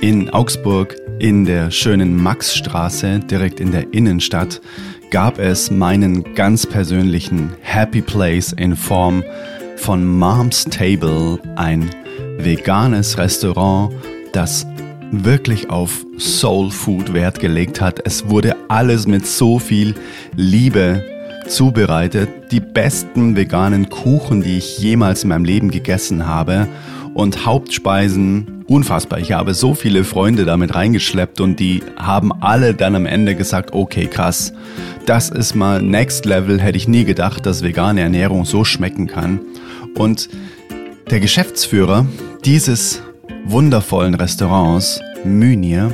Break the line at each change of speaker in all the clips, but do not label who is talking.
In Augsburg in der schönen Maxstraße, direkt in der Innenstadt, gab es meinen ganz persönlichen Happy Place in Form von Mom's Table, ein veganes Restaurant, das wirklich auf Soul Food Wert gelegt hat. Es wurde alles mit so viel Liebe zubereitet. Die besten veganen Kuchen, die ich jemals in meinem Leben gegessen habe. Und Hauptspeisen unfassbar. Ich habe so viele Freunde damit reingeschleppt und die haben alle dann am Ende gesagt, okay, krass, das ist mal Next Level, hätte ich nie gedacht, dass vegane Ernährung so schmecken kann. Und der Geschäftsführer dieses wundervollen Restaurants, Mynir,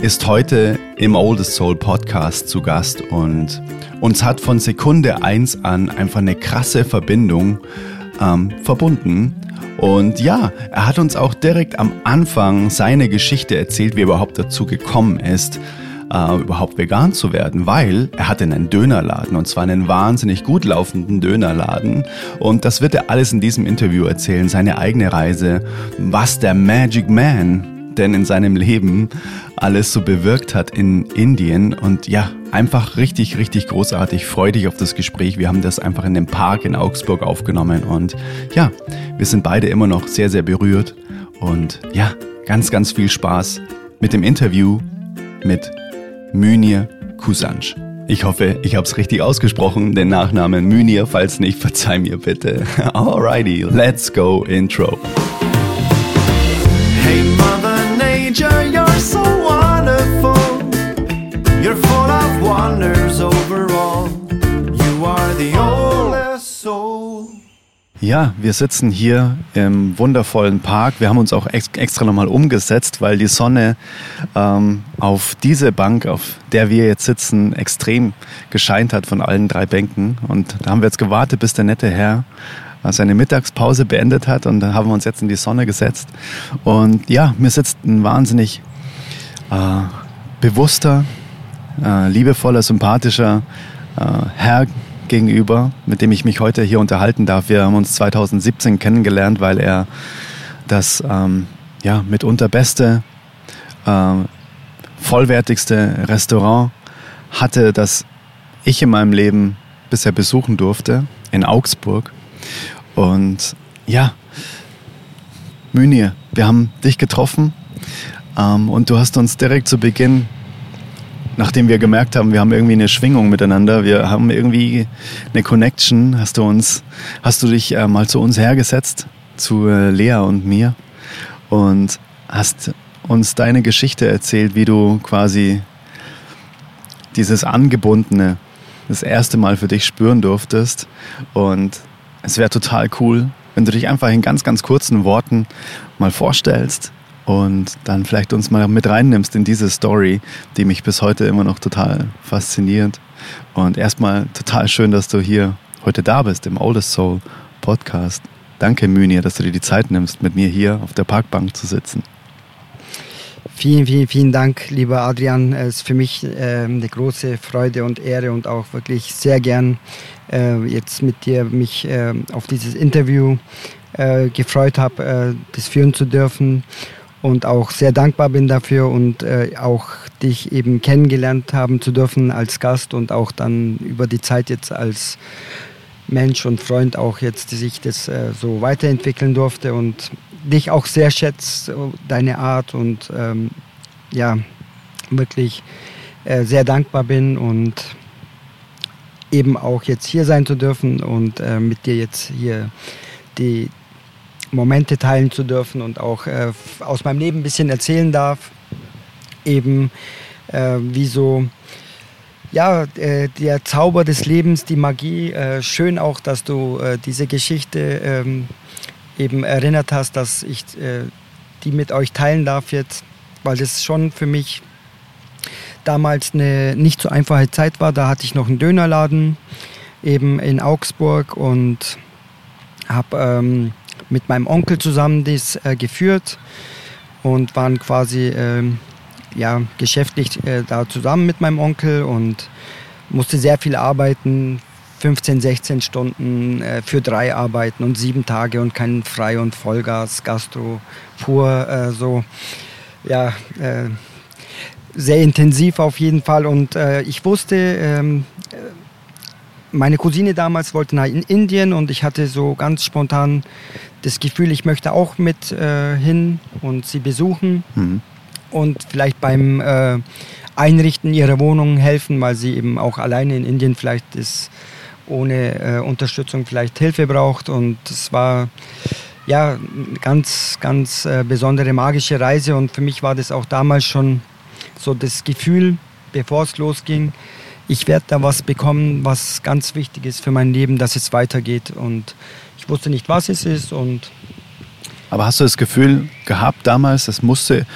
ist heute im Oldest Soul Podcast zu Gast und uns hat von Sekunde eins an einfach eine krasse Verbindung ähm, verbunden und ja, er hat uns auch direkt am Anfang seine Geschichte erzählt, wie er überhaupt dazu gekommen ist, äh, überhaupt vegan zu werden, weil er hatte einen Dönerladen und zwar einen wahnsinnig gut laufenden Dönerladen. Und das wird er alles in diesem Interview erzählen, seine eigene Reise, was der Magic Man denn in seinem Leben alles so bewirkt hat in Indien. Und ja, einfach richtig, richtig großartig. Freue dich auf das Gespräch. Wir haben das einfach in dem Park in Augsburg aufgenommen. Und ja, wir sind beide immer noch sehr, sehr berührt. Und ja, ganz, ganz viel Spaß mit dem Interview mit Mynir Kusanj. Ich hoffe, ich habe es richtig ausgesprochen, den Nachnamen Mynir. Falls nicht, verzeih mir bitte. Alrighty, let's go Intro. Hey Mother Nature, you're so wonderful. You're full of wonders overall. You are the oldest soul. Ja, wir sitzen hier im wundervollen Park. Wir haben uns auch extra nochmal umgesetzt, weil die Sonne ähm, auf diese Bank, auf der wir jetzt sitzen, extrem gescheint hat von allen drei Bänken. Und da haben wir jetzt gewartet, bis der nette Herr seine Mittagspause beendet hat und da haben wir uns jetzt in die Sonne gesetzt. Und ja, mir sitzt ein wahnsinnig äh, bewusster, äh, liebevoller, sympathischer äh, Herr gegenüber, mit dem ich mich heute hier unterhalten darf. Wir haben uns 2017 kennengelernt, weil er das ähm, ja, mitunter beste, äh, vollwertigste Restaurant hatte, das ich in meinem Leben bisher besuchen durfte, in Augsburg. Und ja, Münir, wir haben dich getroffen ähm, und du hast uns direkt zu Beginn, nachdem wir gemerkt haben, wir haben irgendwie eine Schwingung miteinander, wir haben irgendwie eine Connection, hast du uns, hast du dich äh, mal zu uns hergesetzt, zu äh, Lea und mir und hast uns deine Geschichte erzählt, wie du quasi dieses Angebundene das erste Mal für dich spüren durftest. Und es wäre total cool, wenn du dich einfach in ganz, ganz kurzen Worten mal vorstellst und dann vielleicht uns mal mit reinnimmst in diese Story, die mich bis heute immer noch total fasziniert. Und erstmal total schön, dass du hier heute da bist im Oldest Soul Podcast. Danke, Mynir, dass du dir die Zeit nimmst, mit mir hier auf der Parkbank zu sitzen.
Vielen, vielen, vielen Dank, lieber Adrian. Es ist für mich äh, eine große Freude und Ehre und auch wirklich sehr gern äh, jetzt mit dir mich äh, auf dieses Interview äh, gefreut habe, äh, das führen zu dürfen und auch sehr dankbar bin dafür und äh, auch dich eben kennengelernt haben zu dürfen als Gast und auch dann über die Zeit jetzt als Mensch und Freund auch jetzt sich das so weiterentwickeln durfte und dich auch sehr schätze, deine Art und ähm, ja, wirklich äh, sehr dankbar bin und eben auch jetzt hier sein zu dürfen und äh, mit dir jetzt hier die Momente teilen zu dürfen und auch äh, aus meinem Leben ein bisschen erzählen darf. Eben äh, wie so ja, äh, der Zauber des Lebens, die Magie. Äh, schön auch, dass du diese Geschichte ähm, eben erinnert hast, dass ich äh, die mit euch teilen darf jetzt, weil das schon für mich damals eine nicht so einfache Zeit war. Da hatte ich noch einen Dönerladen eben in Augsburg und habe ähm, mit meinem Onkel zusammen das äh, geführt und waren quasi äh, ja, geschäftlich äh, da zusammen mit meinem Onkel und musste sehr viel arbeiten, 15, 16 Stunden äh, für drei arbeiten und sieben Tage und kein Frei- und Vollgas, Gastro pur, äh, so. ja, äh, sehr intensiv auf jeden Fall. Und äh, ich wusste, ähm, äh, meine Cousine damals wollte nach Indien und ich hatte so ganz spontan das Gefühl, ich möchte auch mit äh, hin und sie besuchen mhm. und vielleicht beim äh, Einrichten ihrer Wohnung helfen, weil sie eben auch alleine in Indien vielleicht ist, ohne äh, Unterstützung vielleicht Hilfe braucht. Und es war ja eine ganz, ganz äh, besondere magische Reise und für mich war das auch damals schon so das Gefühl, bevor es losging, ich werde da was bekommen, was ganz wichtig ist für mein Leben, dass es weitergeht. Und ich wusste nicht, was es ist. Und
Aber hast du das Gefühl gehabt damals, es musste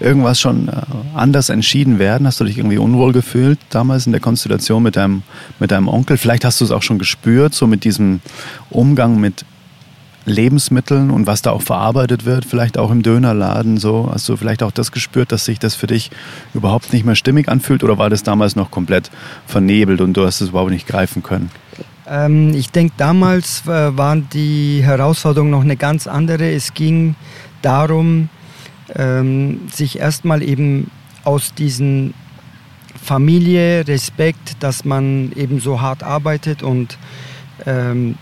irgendwas schon äh, anders entschieden werden? Hast du dich irgendwie unwohl gefühlt damals in der Konstellation mit deinem, mit deinem Onkel? Vielleicht hast du es auch schon gespürt, so mit diesem Umgang mit Lebensmitteln und was da auch verarbeitet wird, vielleicht auch im Dönerladen so. Hast du vielleicht auch das gespürt, dass sich das für dich überhaupt nicht mehr stimmig anfühlt oder war das damals noch komplett vernebelt und du hast es überhaupt nicht greifen können?
Ähm, ich denke, damals äh, waren die Herausforderungen noch eine ganz andere. Es ging darum, ähm, sich erstmal eben aus diesen Familie, Respekt, dass man eben so hart arbeitet und ähm,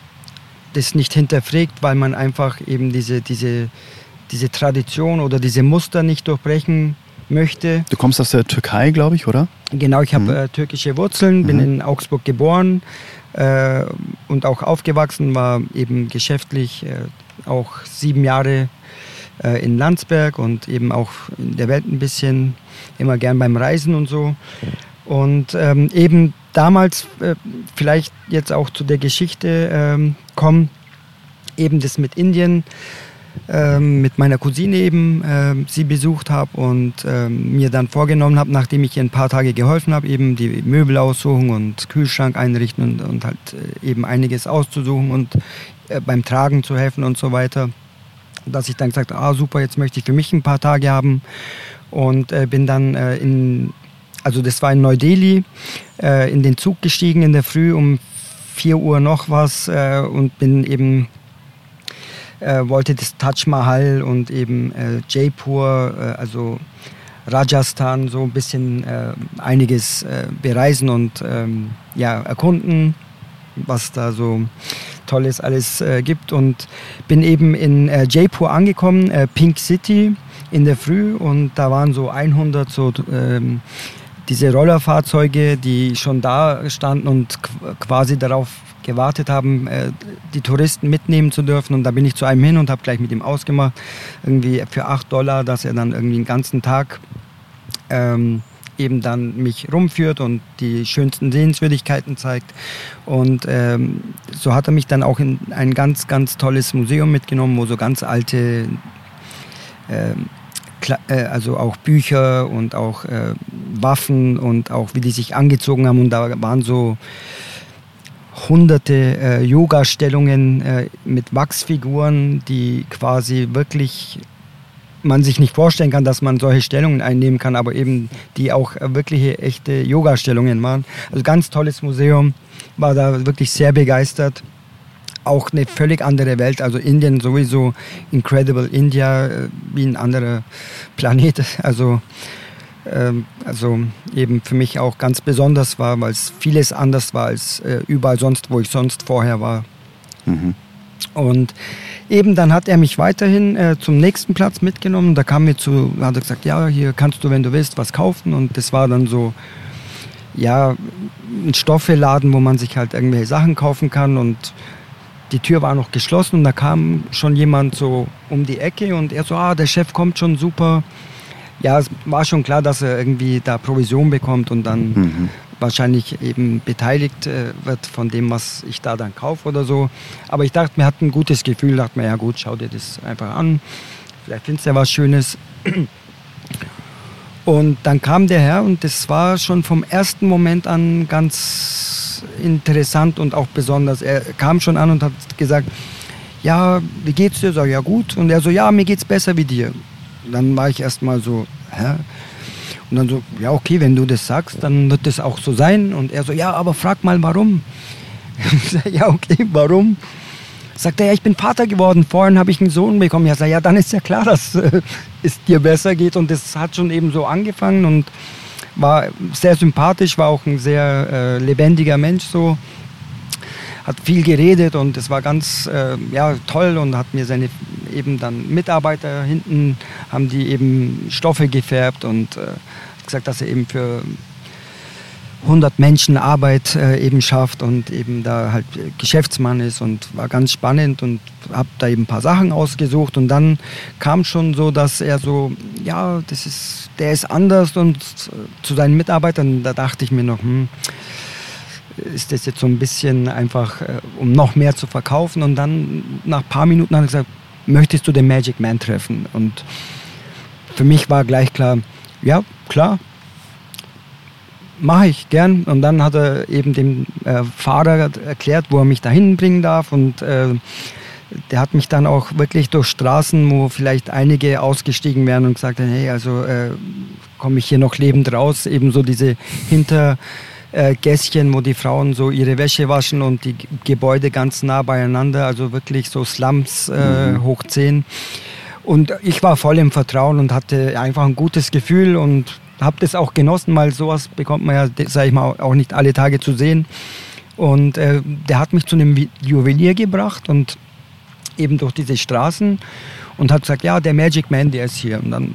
das nicht hinterfragt, weil man einfach eben diese, diese, diese Tradition oder diese Muster nicht durchbrechen möchte.
Du kommst aus der Türkei, glaube ich, oder?
Genau, ich habe mhm. äh, türkische Wurzeln, bin mhm. in Augsburg geboren äh, und auch aufgewachsen, war eben geschäftlich äh, auch sieben Jahre äh, in Landsberg und eben auch in der Welt ein bisschen, immer gern beim Reisen und so. Und ähm, eben damals, äh, vielleicht jetzt auch zu der Geschichte ähm, kommen, eben das mit Indien, ähm, mit meiner Cousine eben äh, sie besucht habe und ähm, mir dann vorgenommen habe, nachdem ich ihr ein paar Tage geholfen habe, eben die Möbel aussuchen und Kühlschrank einrichten und, und halt äh, eben einiges auszusuchen und äh, beim Tragen zu helfen und so weiter, dass ich dann gesagt habe, ah super, jetzt möchte ich für mich ein paar Tage haben und äh, bin dann äh, in also das war in Neu-Delhi, äh, in den Zug gestiegen in der Früh um 4 Uhr noch was äh, und bin eben, äh, wollte das Taj Mahal und eben äh, Jaipur, äh, also Rajasthan, so ein bisschen äh, einiges bereisen und ähm, ja, erkunden, was da so Tolles alles gibt. Und bin eben in Jaipur angekommen, Pink City in der Früh und da waren so 100 so ähm, diese Rollerfahrzeuge, die schon da standen und quasi darauf gewartet haben, äh, die Touristen mitnehmen zu dürfen. Und da bin ich zu einem hin und habe gleich mit ihm ausgemacht, irgendwie für 8 Dollar, dass er dann irgendwie den ganzen Tag ähm, eben dann mich rumführt und die schönsten Sehenswürdigkeiten zeigt. Und ähm, so hat er mich dann auch in ein ganz, ganz tolles Museum mitgenommen, wo so ganz alte ähm, äh, also auch Bücher und auch äh, Waffen und auch wie die sich angezogen haben. Und da waren so hunderte äh, Yoga-Stellungen äh, mit Wachsfiguren, die quasi wirklich man sich nicht vorstellen kann, dass man solche Stellungen einnehmen kann, aber eben die auch wirkliche echte Yoga-Stellungen waren. Also ganz tolles Museum, war da wirklich sehr begeistert auch eine völlig andere Welt. Also Indien sowieso, Incredible India, äh, wie ein anderer Planet. Also, ähm, also eben für mich auch ganz besonders war, weil es vieles anders war als äh, überall sonst, wo ich sonst vorher war. Mhm. Und eben dann hat er mich weiterhin äh, zum nächsten Platz mitgenommen. Da kam mir zu, hat er gesagt, ja, hier kannst du, wenn du willst, was kaufen. Und das war dann so, ja, ein Stoffeladen, wo man sich halt irgendwelche Sachen kaufen kann. Und die Tür war noch geschlossen und da kam schon jemand so um die Ecke und er so, ah, der Chef kommt schon super. Ja, es war schon klar, dass er irgendwie da Provision bekommt und dann mhm. wahrscheinlich eben beteiligt äh, wird von dem, was ich da dann kaufe oder so. Aber ich dachte, mir hat ein gutes Gefühl, dachte mir, ja gut, schau dir das einfach an. Vielleicht findest du ja was Schönes. Und dann kam der Herr und das war schon vom ersten Moment an ganz interessant und auch besonders. Er kam schon an und hat gesagt, ja, wie geht's dir? Sag ja gut. Und er so, ja, mir geht's besser wie dir. dann war ich erstmal so, hä? Und dann so, ja, okay, wenn du das sagst, dann wird das auch so sein. Und er so, ja, aber frag mal warum. ja, okay, warum? Sagt er, ja, ich bin Vater geworden, vorhin habe ich einen Sohn bekommen. Ja, sag, ja, dann ist ja klar, dass äh, es dir besser geht. Und das hat schon eben so angefangen und war sehr sympathisch, war auch ein sehr äh, lebendiger Mensch so. Hat viel geredet und es war ganz äh, ja, toll und hat mir seine eben dann Mitarbeiter hinten, haben die eben Stoffe gefärbt und äh, gesagt, dass er eben für 100 Menschen Arbeit äh, eben schafft und eben da halt Geschäftsmann ist und war ganz spannend und habe da eben ein paar Sachen ausgesucht und dann kam schon so, dass er so, ja, das ist, der ist anders und zu seinen Mitarbeitern, da dachte ich mir noch, hm, ist das jetzt so ein bisschen einfach, äh, um noch mehr zu verkaufen und dann nach ein paar Minuten hat er gesagt, möchtest du den Magic Man treffen? Und für mich war gleich klar, ja, klar, mache ich gern. Und dann hat er eben dem äh, Fahrer erklärt, wo er mich dahin bringen darf. Und äh, der hat mich dann auch wirklich durch Straßen, wo vielleicht einige ausgestiegen wären und gesagt haben, hey, also äh, komme ich hier noch lebend raus. Ebenso diese Hintergässchen, wo die Frauen so ihre Wäsche waschen und die Gebäude ganz nah beieinander, also wirklich so Slums äh, mhm. hoch 10. Und ich war voll im Vertrauen und hatte einfach ein gutes Gefühl und habe das auch genossen, weil sowas bekommt man ja, sage ich mal, auch nicht alle Tage zu sehen. Und äh, der hat mich zu einem Juwelier gebracht und eben durch diese Straßen und hat gesagt, ja, der Magic Man, der ist hier. Und dann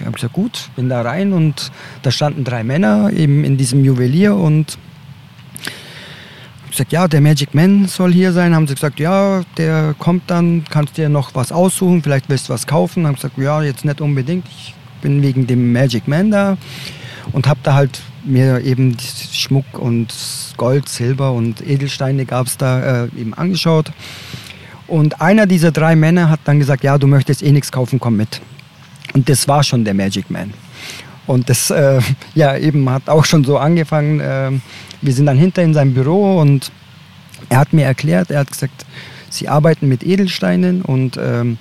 habe ich gesagt, gut, bin da rein und da standen drei Männer eben in diesem Juwelier und ich gesagt, ja, der Magic Man soll hier sein. Haben sie gesagt, ja, der kommt dann, kannst dir noch was aussuchen, vielleicht willst du was kaufen. Haben gesagt, ja, jetzt nicht unbedingt. Ich bin wegen dem Magic Man da und habe da halt mir eben Schmuck und Gold, Silber und Edelsteine gab es da äh, eben angeschaut. Und einer dieser drei Männer hat dann gesagt, ja, du möchtest eh nichts kaufen, komm mit. Und das war schon der Magic Man. Und das äh, ja eben hat auch schon so angefangen. Äh, wir sind dann hinter in seinem Büro und er hat mir erklärt, er hat gesagt, sie arbeiten mit Edelsteinen und ähm,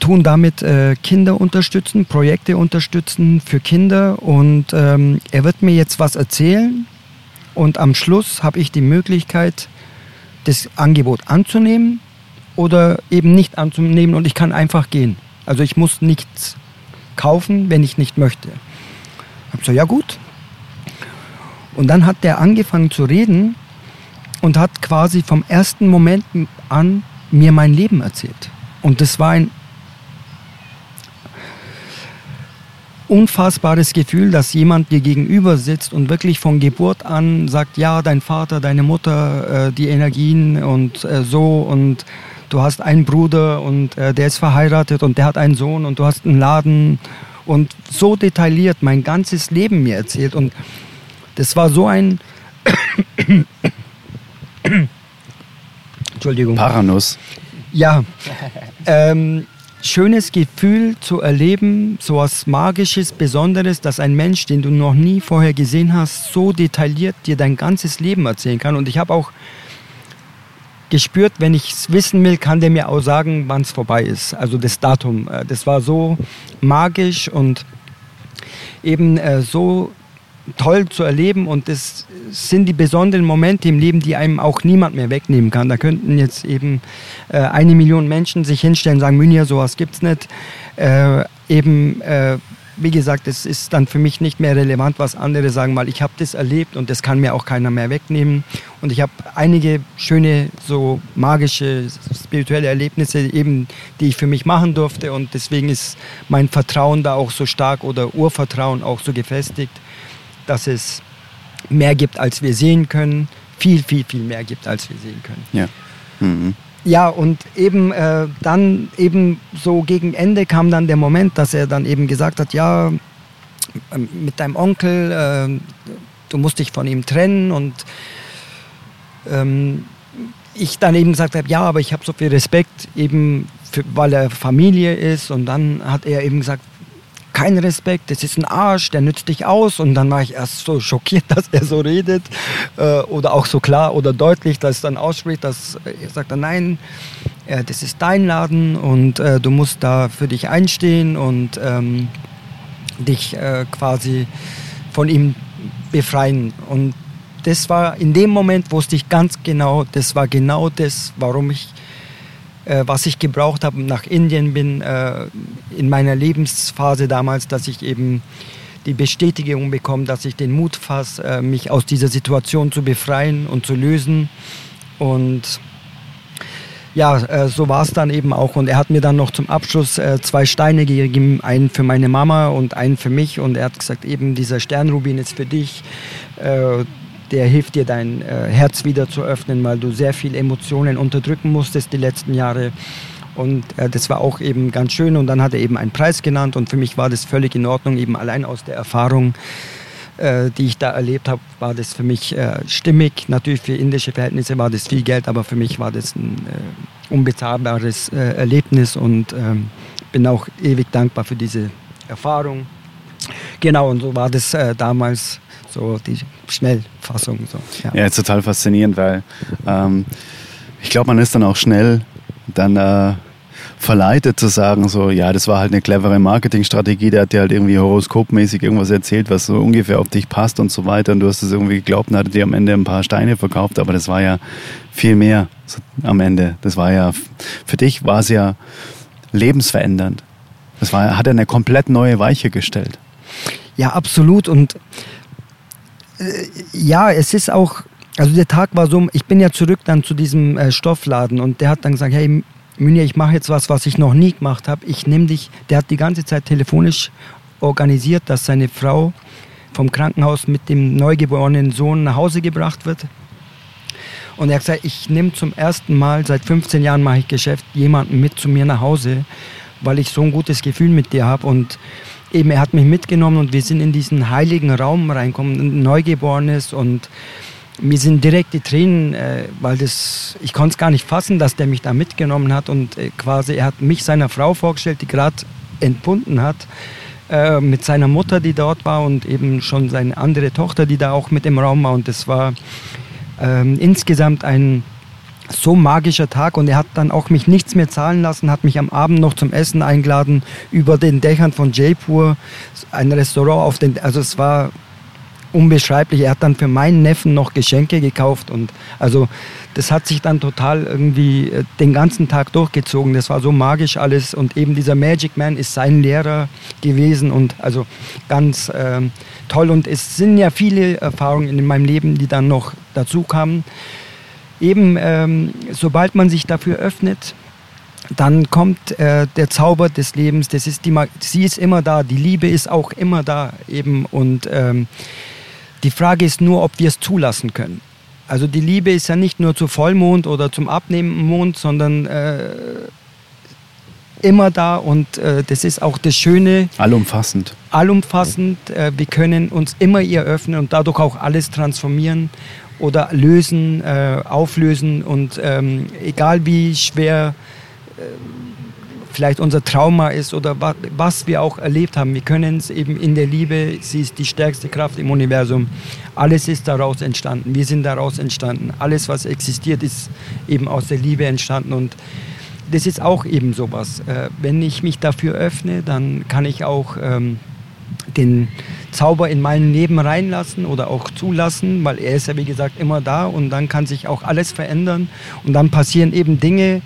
tun damit äh, Kinder unterstützen, Projekte unterstützen für Kinder. Und ähm, er wird mir jetzt was erzählen. Und am Schluss habe ich die Möglichkeit, das Angebot anzunehmen oder eben nicht anzunehmen und ich kann einfach gehen. Also ich muss nichts kaufen, wenn ich nicht möchte. Ich habe so, ja gut. Und dann hat der angefangen zu reden und hat quasi vom ersten Moment an mir mein Leben erzählt. Und das war ein unfassbares Gefühl, dass jemand dir gegenüber sitzt und wirklich von Geburt an sagt, ja, dein Vater, deine Mutter, äh, die Energien und äh, so und du hast einen Bruder und äh, der ist verheiratet und der hat einen Sohn und du hast einen Laden und so detailliert mein ganzes Leben mir erzählt und das war so ein
Entschuldigung. Paranuss.
Ja. Ähm, schönes Gefühl zu erleben, so was Magisches, Besonderes, dass ein Mensch, den du noch nie vorher gesehen hast, so detailliert dir dein ganzes Leben erzählen kann. Und ich habe auch gespürt, wenn ich es wissen will, kann der mir auch sagen, wann es vorbei ist. Also das Datum. Äh, das war so magisch und eben äh, so toll zu erleben und das sind die besonderen Momente im Leben, die einem auch niemand mehr wegnehmen kann. Da könnten jetzt eben äh, eine Million Menschen sich hinstellen und sagen, Münir, sowas gibt's nicht. Äh, eben, äh, wie gesagt, es ist dann für mich nicht mehr relevant, was andere sagen, weil ich habe das erlebt und das kann mir auch keiner mehr wegnehmen. Und ich habe einige schöne, so magische, spirituelle Erlebnisse eben, die ich für mich machen durfte und deswegen ist mein Vertrauen da auch so stark oder Urvertrauen auch so gefestigt dass es mehr gibt, als wir sehen können. Viel, viel, viel mehr gibt, als wir sehen können.
Ja. Mhm.
Ja, und eben äh, dann eben so gegen Ende kam dann der Moment, dass er dann eben gesagt hat, ja, ähm, mit deinem Onkel, äh, du musst dich von ihm trennen und ähm, ich dann eben gesagt habe, ja, aber ich habe so viel Respekt eben, für, weil er Familie ist und dann hat er eben gesagt, keinen Respekt, das ist ein Arsch, der nützt dich aus. Und dann war ich erst so schockiert, dass er so redet äh, oder auch so klar oder deutlich, dass dann ausspricht, dass er sagt dann nein, äh, das ist dein Laden und äh, du musst da für dich einstehen und ähm, dich äh, quasi von ihm befreien. Und das war in dem Moment wusste ich ganz genau, das war genau das, warum ich, äh, was ich gebraucht habe, nach Indien bin, äh, in meiner Lebensphase damals, dass ich eben die Bestätigung bekomme, dass ich den Mut fasse, äh, mich aus dieser Situation zu befreien und zu lösen. Und ja, äh, so war es dann eben auch. Und er hat mir dann noch zum Abschluss äh, zwei Steine gegeben, einen für meine Mama und einen für mich. Und er hat gesagt, eben dieser Sternrubin ist für dich. Der hilft dir, dein äh, Herz wieder zu öffnen, weil du sehr viele Emotionen unterdrücken musstest die letzten Jahre. Und äh, das war auch eben ganz schön. Und dann hat er eben einen Preis genannt. Und für mich war das völlig in Ordnung, eben allein aus der Erfahrung äh, die ich da erlebt habe, war das für mich äh, stimmig. Natürlich für indische Verhältnisse war das viel Geld, aber für mich war das ein äh, unbezahlbares äh, Erlebnis und ähm, bin auch ewig dankbar für diese Erfahrung. Genau, und so war das damals so die Schnellfassung. So,
ja. ja, ist total faszinierend, weil ähm, ich glaube, man ist dann auch schnell dann äh, verleitet zu sagen, so, ja, das war halt eine clevere Marketingstrategie, der hat dir halt irgendwie horoskopmäßig irgendwas erzählt, was so ungefähr auf dich passt und so weiter und du hast es irgendwie geglaubt und hat dir am Ende ein paar Steine verkauft, aber das war ja viel mehr am Ende. Das war ja, für dich war es ja lebensverändernd. Das war, hat er eine komplett neue Weiche gestellt.
Ja, absolut und ja, es ist auch, also der Tag war so, ich bin ja zurück dann zu diesem äh, Stoffladen und der hat dann gesagt, hey, Münir, ich mache jetzt was, was ich noch nie gemacht habe. Ich nehme dich, der hat die ganze Zeit telefonisch organisiert, dass seine Frau vom Krankenhaus mit dem neugeborenen Sohn nach Hause gebracht wird. Und er hat gesagt, ich nehme zum ersten Mal, seit 15 Jahren mache ich Geschäft, jemanden mit zu mir nach Hause, weil ich so ein gutes Gefühl mit dir habe. Und eben, er hat mich mitgenommen und wir sind in diesen heiligen Raum reinkommen, ein Neugeborenes und mir sind direkt die Tränen, äh, weil das, ich konnte es gar nicht fassen, dass der mich da mitgenommen hat und äh, quasi, er hat mich seiner Frau vorgestellt, die gerade entbunden hat, äh, mit seiner Mutter, die dort war und eben schon seine andere Tochter, die da auch mit im Raum war und das war ähm, insgesamt ein so magischer Tag und er hat dann auch mich nichts mehr zahlen lassen, hat mich am Abend noch zum Essen eingeladen über den Dächern von Jaipur, ein Restaurant auf den, also es war unbeschreiblich. Er hat dann für meinen Neffen noch Geschenke gekauft und also das hat sich dann total irgendwie äh, den ganzen Tag durchgezogen. Das war so magisch alles und eben dieser Magic Man ist sein Lehrer gewesen und also ganz äh, toll und es sind ja viele Erfahrungen in meinem Leben, die dann noch dazu kamen. Eben ähm, sobald man sich dafür öffnet, dann kommt äh, der Zauber des Lebens. Das ist die, sie ist immer da, die Liebe ist auch immer da eben und ähm, die Frage ist nur, ob wir es zulassen können. Also die Liebe ist ja nicht nur zu Vollmond oder zum abnehmenden Mond, sondern äh, immer da und äh, das ist auch das Schöne.
Allumfassend.
Allumfassend. Äh, wir können uns immer ihr öffnen und dadurch auch alles transformieren oder lösen, äh, auflösen und ähm, egal wie schwer äh, vielleicht unser Trauma ist oder was wir auch erlebt haben. Wir können es eben in der Liebe, sie ist die stärkste Kraft im Universum. Alles ist daraus entstanden. Wir sind daraus entstanden. Alles, was existiert, ist eben aus der Liebe entstanden und das ist auch eben sowas. Äh, wenn ich mich dafür öffne, dann kann ich auch ähm, den Zauber in mein Leben reinlassen oder auch zulassen, weil er ist ja wie gesagt immer da und dann kann sich auch alles verändern und dann passieren eben Dinge,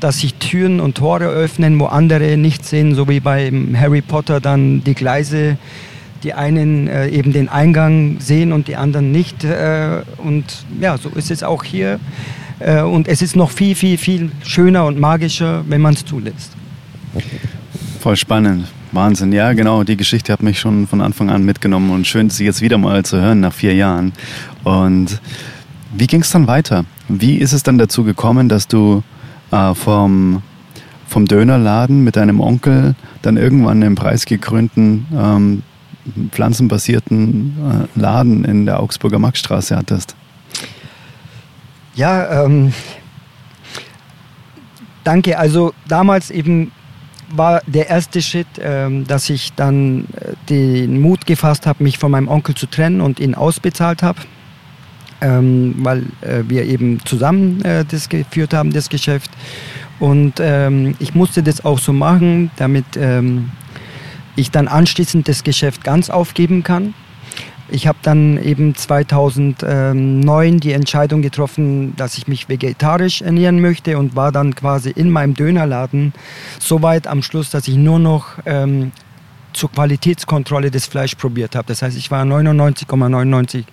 dass sich Türen und Tore öffnen, wo andere nicht sehen, so wie bei Harry Potter dann die Gleise, die einen äh, eben den Eingang sehen und die anderen nicht. Äh, und ja, so ist es auch hier. Äh, und es ist noch viel, viel, viel schöner und magischer, wenn man es zulässt.
Voll spannend. Wahnsinn, ja, genau. Die Geschichte hat mich schon von Anfang an mitgenommen und schön, sie jetzt wieder mal zu hören nach vier Jahren. Und wie ging es dann weiter? Wie ist es dann dazu gekommen, dass du äh, vom, vom Dönerladen mit deinem Onkel dann irgendwann einen preisgekrönten ähm, pflanzenbasierten äh, Laden in der Augsburger Maxstraße hattest.
Ja, ähm, danke. Also damals eben war der erste Schritt, ähm, dass ich dann äh, den Mut gefasst habe, mich von meinem Onkel zu trennen und ihn ausbezahlt habe ähm, weil äh, wir eben zusammen äh, das geführt haben, das Geschäft. Und ähm, ich musste das auch so machen, damit ähm, ich dann anschließend das Geschäft ganz aufgeben kann. Ich habe dann eben 2009 die Entscheidung getroffen, dass ich mich vegetarisch ernähren möchte und war dann quasi in meinem Dönerladen so weit am Schluss, dass ich nur noch ähm, zur Qualitätskontrolle des Fleisch probiert habe. Das heißt, ich war 99,99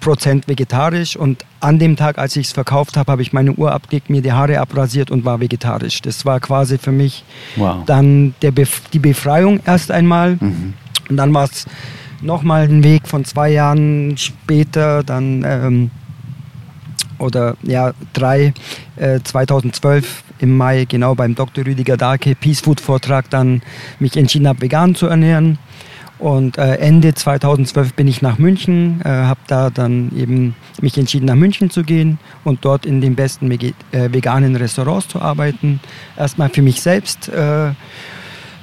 Prozent vegetarisch und an dem Tag, als ich es verkauft habe, habe ich meine Uhr abgelegt, mir die Haare abrasiert und war vegetarisch. Das war quasi für mich wow. dann Bef die Befreiung erst einmal. Mhm. Und dann war es nochmal ein Weg von zwei Jahren später, dann ähm, oder ja, drei, äh, 2012 im Mai, genau beim Dr. Rüdiger Dahlke, Peace Food Vortrag, dann mich entschieden habe, vegan zu ernähren. Und äh, Ende 2012 bin ich nach München, äh, habe da dann eben mich entschieden, nach München zu gehen und dort in den besten äh, veganen Restaurants zu arbeiten. Erstmal für mich selbst,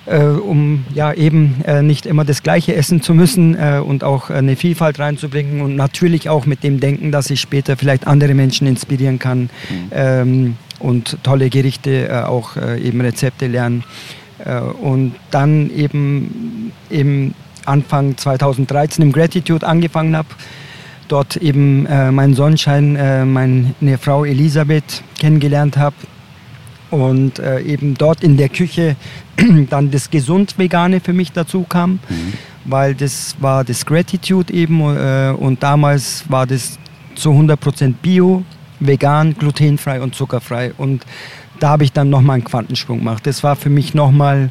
äh, äh, um ja eben äh, nicht immer das Gleiche essen zu müssen und auch eine Vielfalt reinzubringen und natürlich auch mit dem Denken, dass ich später vielleicht andere Menschen inspirieren kann mhm. ähm, und tolle Gerichte, auch eben Rezepte lernen. und dann eben im Anfang 2013 im Gratitude angefangen habe. Dort eben äh, meinen Sonnenschein, äh, meine Frau Elisabeth kennengelernt habe und äh, eben dort in der Küche dann das Gesund-Vegane für mich dazu kam, mhm. weil das war das Gratitude eben äh, und damals war das zu 100% Bio, vegan, glutenfrei und zuckerfrei und da habe ich dann nochmal einen Quantensprung gemacht. Das war für mich nochmal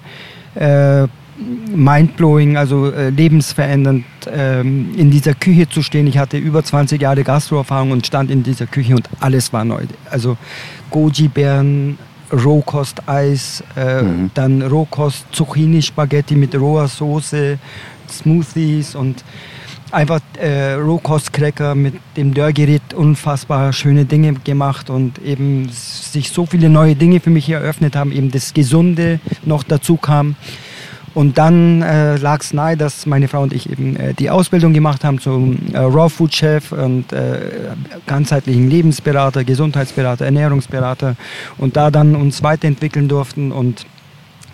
äh, mindblowing, also äh, lebensverändernd, ähm, in dieser Küche zu stehen. Ich hatte über 20 Jahre Gastroerfahrung und stand in dieser Küche und alles war neu. Also Goji-Beeren, Rohkost-Eis, äh, mhm. dann Rohkost-Zucchini-Spaghetti mit roher Soße, Smoothies und einfach äh, Rohkost-Cracker mit dem Dörrgerät unfassbar schöne Dinge gemacht und eben sich so viele neue Dinge für mich eröffnet haben, eben das Gesunde noch dazu kam. Und dann äh, lag es nahe, dass meine Frau und ich eben äh, die Ausbildung gemacht haben zum äh, Raw Food Chef und äh, ganzheitlichen Lebensberater, Gesundheitsberater, Ernährungsberater und da dann uns weiterentwickeln durften und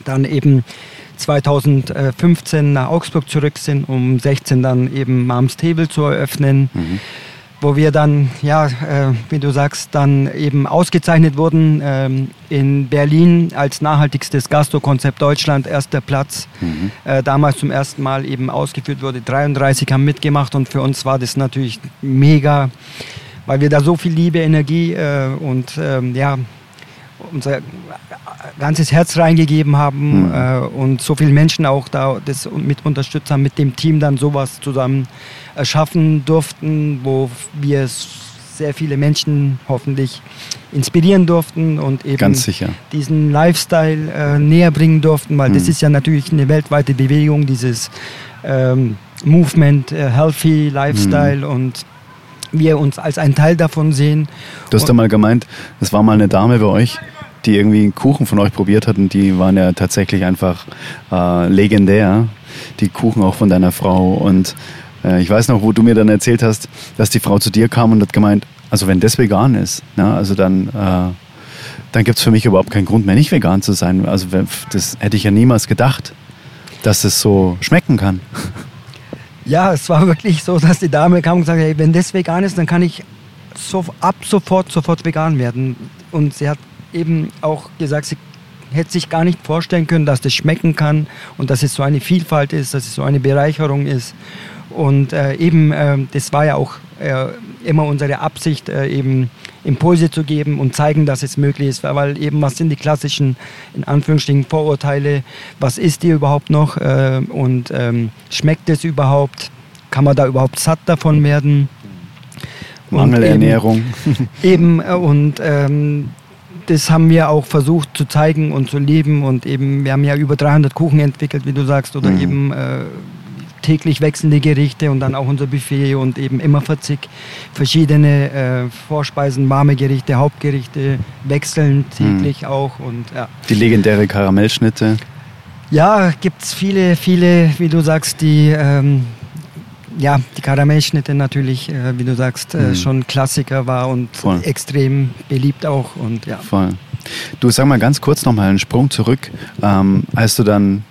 dann eben 2015 nach Augsburg zurück sind, um 16 dann eben Moms Table zu eröffnen. Mhm wo wir dann, ja, äh, wie du sagst, dann eben ausgezeichnet wurden ähm, in Berlin als nachhaltigstes Gastro-Konzept Deutschland, erster Platz. Mhm. Äh, damals zum ersten Mal eben ausgeführt wurde. 33 haben mitgemacht und für uns war das natürlich mega, weil wir da so viel Liebe, Energie äh, und ähm, ja, unser ganzes Herz reingegeben haben mhm. äh, und so viele Menschen auch da das mit unterstützt haben, mit dem Team dann sowas zusammen erschaffen durften, wo wir sehr viele Menschen hoffentlich inspirieren durften und eben diesen Lifestyle äh, näher bringen durften, weil mhm. das ist ja natürlich eine weltweite Bewegung, dieses ähm, Movement, äh, Healthy Lifestyle mhm. und wir uns als ein Teil davon sehen.
Du hast ja mal gemeint, es war mal eine Dame bei euch, die irgendwie einen Kuchen von euch probiert hat und die waren ja tatsächlich einfach äh, legendär, die Kuchen auch von deiner Frau und äh, ich weiß noch, wo du mir dann erzählt hast, dass die Frau zu dir kam und hat gemeint, also wenn das vegan ist, na, also dann, äh, dann gibt es für mich überhaupt keinen Grund mehr, nicht vegan zu sein. Also das hätte ich ja niemals gedacht, dass es so schmecken kann.
Ja, es war wirklich so, dass die Dame kam und hat, hey, wenn das vegan ist, dann kann ich so, ab sofort, sofort vegan werden. Und sie hat eben auch gesagt, sie hätte sich gar nicht vorstellen können, dass das schmecken kann und dass es so eine Vielfalt ist, dass es so eine Bereicherung ist. Und äh, eben, äh, das war ja auch äh, immer unsere Absicht, äh, eben Impulse zu geben und zeigen, dass es möglich ist. Weil eben, was sind die klassischen, in Anführungsstrichen, Vorurteile? Was ist die überhaupt noch? Äh, und ähm, schmeckt es überhaupt? Kann man da überhaupt satt davon werden?
Mangelernährung.
Eben, eben äh, und ähm, das haben wir auch versucht zu zeigen und zu leben und eben, wir haben ja über 300 Kuchen entwickelt, wie du sagst, oder mhm. eben äh, täglich wechselnde Gerichte und dann auch unser Buffet und eben immer 40 verschiedene äh, Vorspeisen, warme Gerichte, Hauptgerichte wechseln täglich mhm. auch und ja.
Die legendäre Karamellschnitte.
Ja, gibt es viele, viele, wie du sagst, die ähm, ja, die Karamellschnitte natürlich, äh, wie du sagst, äh, mhm. schon Klassiker war und Voll. extrem beliebt auch. Und, ja.
Voll. Du sag mal ganz kurz nochmal einen Sprung zurück, ähm, als du dann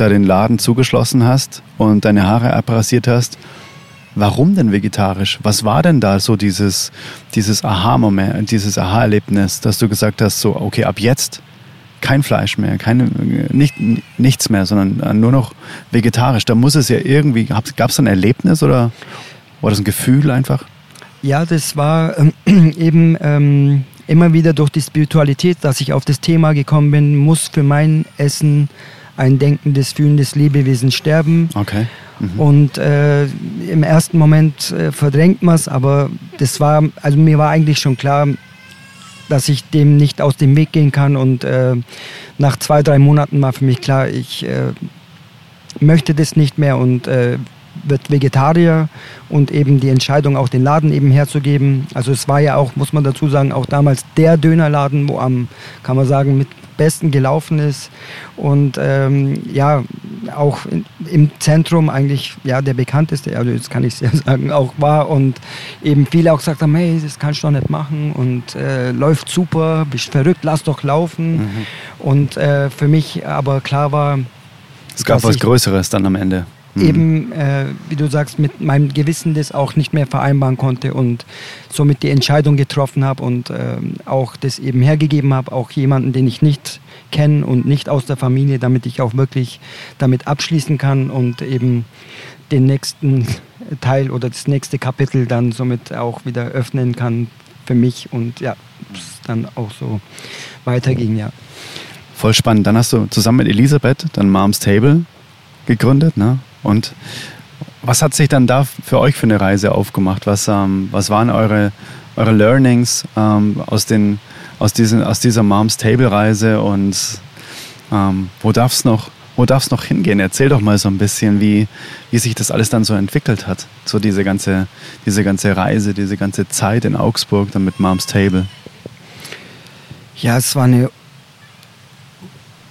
da den Laden zugeschlossen hast und deine Haare abrasiert hast. Warum denn vegetarisch? Was war denn da so dieses, dieses Aha-Moment, dieses Aha-Erlebnis, dass du gesagt hast, so, okay, ab jetzt kein Fleisch mehr, keine, nicht, nichts mehr, sondern nur noch vegetarisch. Da muss es ja irgendwie, gab es ein Erlebnis oder war das ein Gefühl einfach?
Ja, das war ähm, eben ähm, immer wieder durch die Spiritualität, dass ich auf das Thema gekommen bin, muss für mein Essen ein denkendes, fühlendes Lebewesen sterben.
Okay.
Mhm. Und äh, im ersten Moment äh, verdrängt man es, aber das war, also mir war eigentlich schon klar, dass ich dem nicht aus dem Weg gehen kann. Und äh, nach zwei, drei Monaten war für mich klar, ich äh, möchte das nicht mehr und äh, wird Vegetarier und eben die Entscheidung, auch den Laden eben herzugeben. Also es war ja auch, muss man dazu sagen, auch damals der Dönerladen, wo am, kann man sagen, mit besten gelaufen ist und ähm, ja, auch in, im Zentrum eigentlich ja der bekannteste, also jetzt kann ich es ja sagen, auch war und eben viele auch gesagt haben, hey, das kannst du doch nicht machen und äh, läuft super, bist verrückt, lass doch laufen mhm. und äh, für mich aber klar war,
es gab was Größeres dann am Ende
mhm. eben, äh, wie du sagst, mit meinem Gewissen das auch nicht mehr vereinbaren konnte und somit die Entscheidung getroffen habe und äh, auch das eben hergegeben habe, auch jemanden, den ich nicht kenne und nicht aus der Familie, damit ich auch wirklich damit abschließen kann und eben den nächsten Teil oder das nächste Kapitel dann somit auch wieder öffnen kann für mich und ja, dann auch so weiterging, ja.
Voll spannend. Dann hast du zusammen mit Elisabeth dann Moms Table gegründet, ne? Und was hat sich dann da für euch für eine Reise aufgemacht? Was, ähm, was waren eure, eure Learnings ähm, aus, den, aus, diesen, aus dieser Moms Table Reise und ähm, wo darf es noch, noch hingehen? Erzähl doch mal so ein bisschen, wie, wie sich das alles dann so entwickelt hat. So diese ganze, diese ganze Reise, diese ganze Zeit in Augsburg dann mit Moms Table.
Ja, es war eine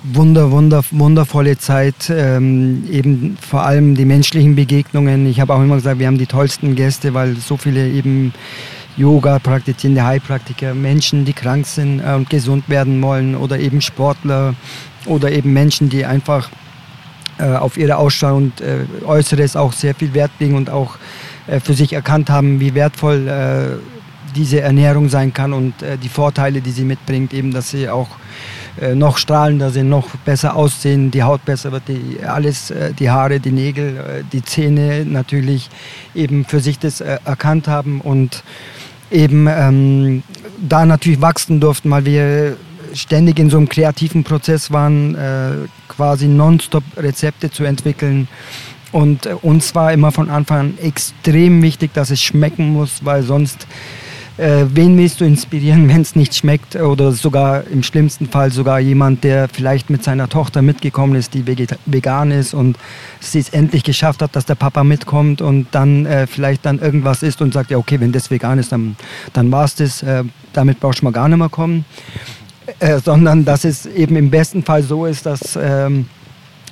wunder, wunder, wundervolle Zeit. Ähm, eben vor allem die menschlichen Begegnungen. Ich habe auch immer gesagt, wir haben die tollsten Gäste, weil so viele eben Yoga praktizierende Heilpraktiker, Menschen, die krank sind äh, und gesund werden wollen oder eben Sportler oder eben Menschen, die einfach äh, auf ihre Ausstrahlung und äh, Äußeres auch sehr viel Wert legen und auch äh, für sich erkannt haben, wie wertvoll äh, diese Ernährung sein kann und äh, die Vorteile, die sie mitbringt, eben, dass sie auch äh, noch strahlender sind, noch besser aussehen, die Haut besser wird, die, alles, äh, die Haare, die Nägel, äh, die Zähne natürlich eben für sich das erkannt haben und eben ähm, da natürlich wachsen durften, weil wir ständig in so einem kreativen Prozess waren, äh, quasi nonstop Rezepte zu entwickeln. Und äh, uns war immer von Anfang an extrem wichtig, dass es schmecken muss, weil sonst äh, wen willst du inspirieren, wenn es nicht schmeckt? Oder sogar im schlimmsten Fall sogar jemand, der vielleicht mit seiner Tochter mitgekommen ist, die vegan ist und sie es endlich geschafft hat, dass der Papa mitkommt und dann äh, vielleicht dann irgendwas isst und sagt, ja okay, wenn das vegan ist, dann, dann war es das, äh, damit brauchst du mal gar nicht mehr kommen. Äh, sondern dass es eben im besten Fall so ist, dass ähm,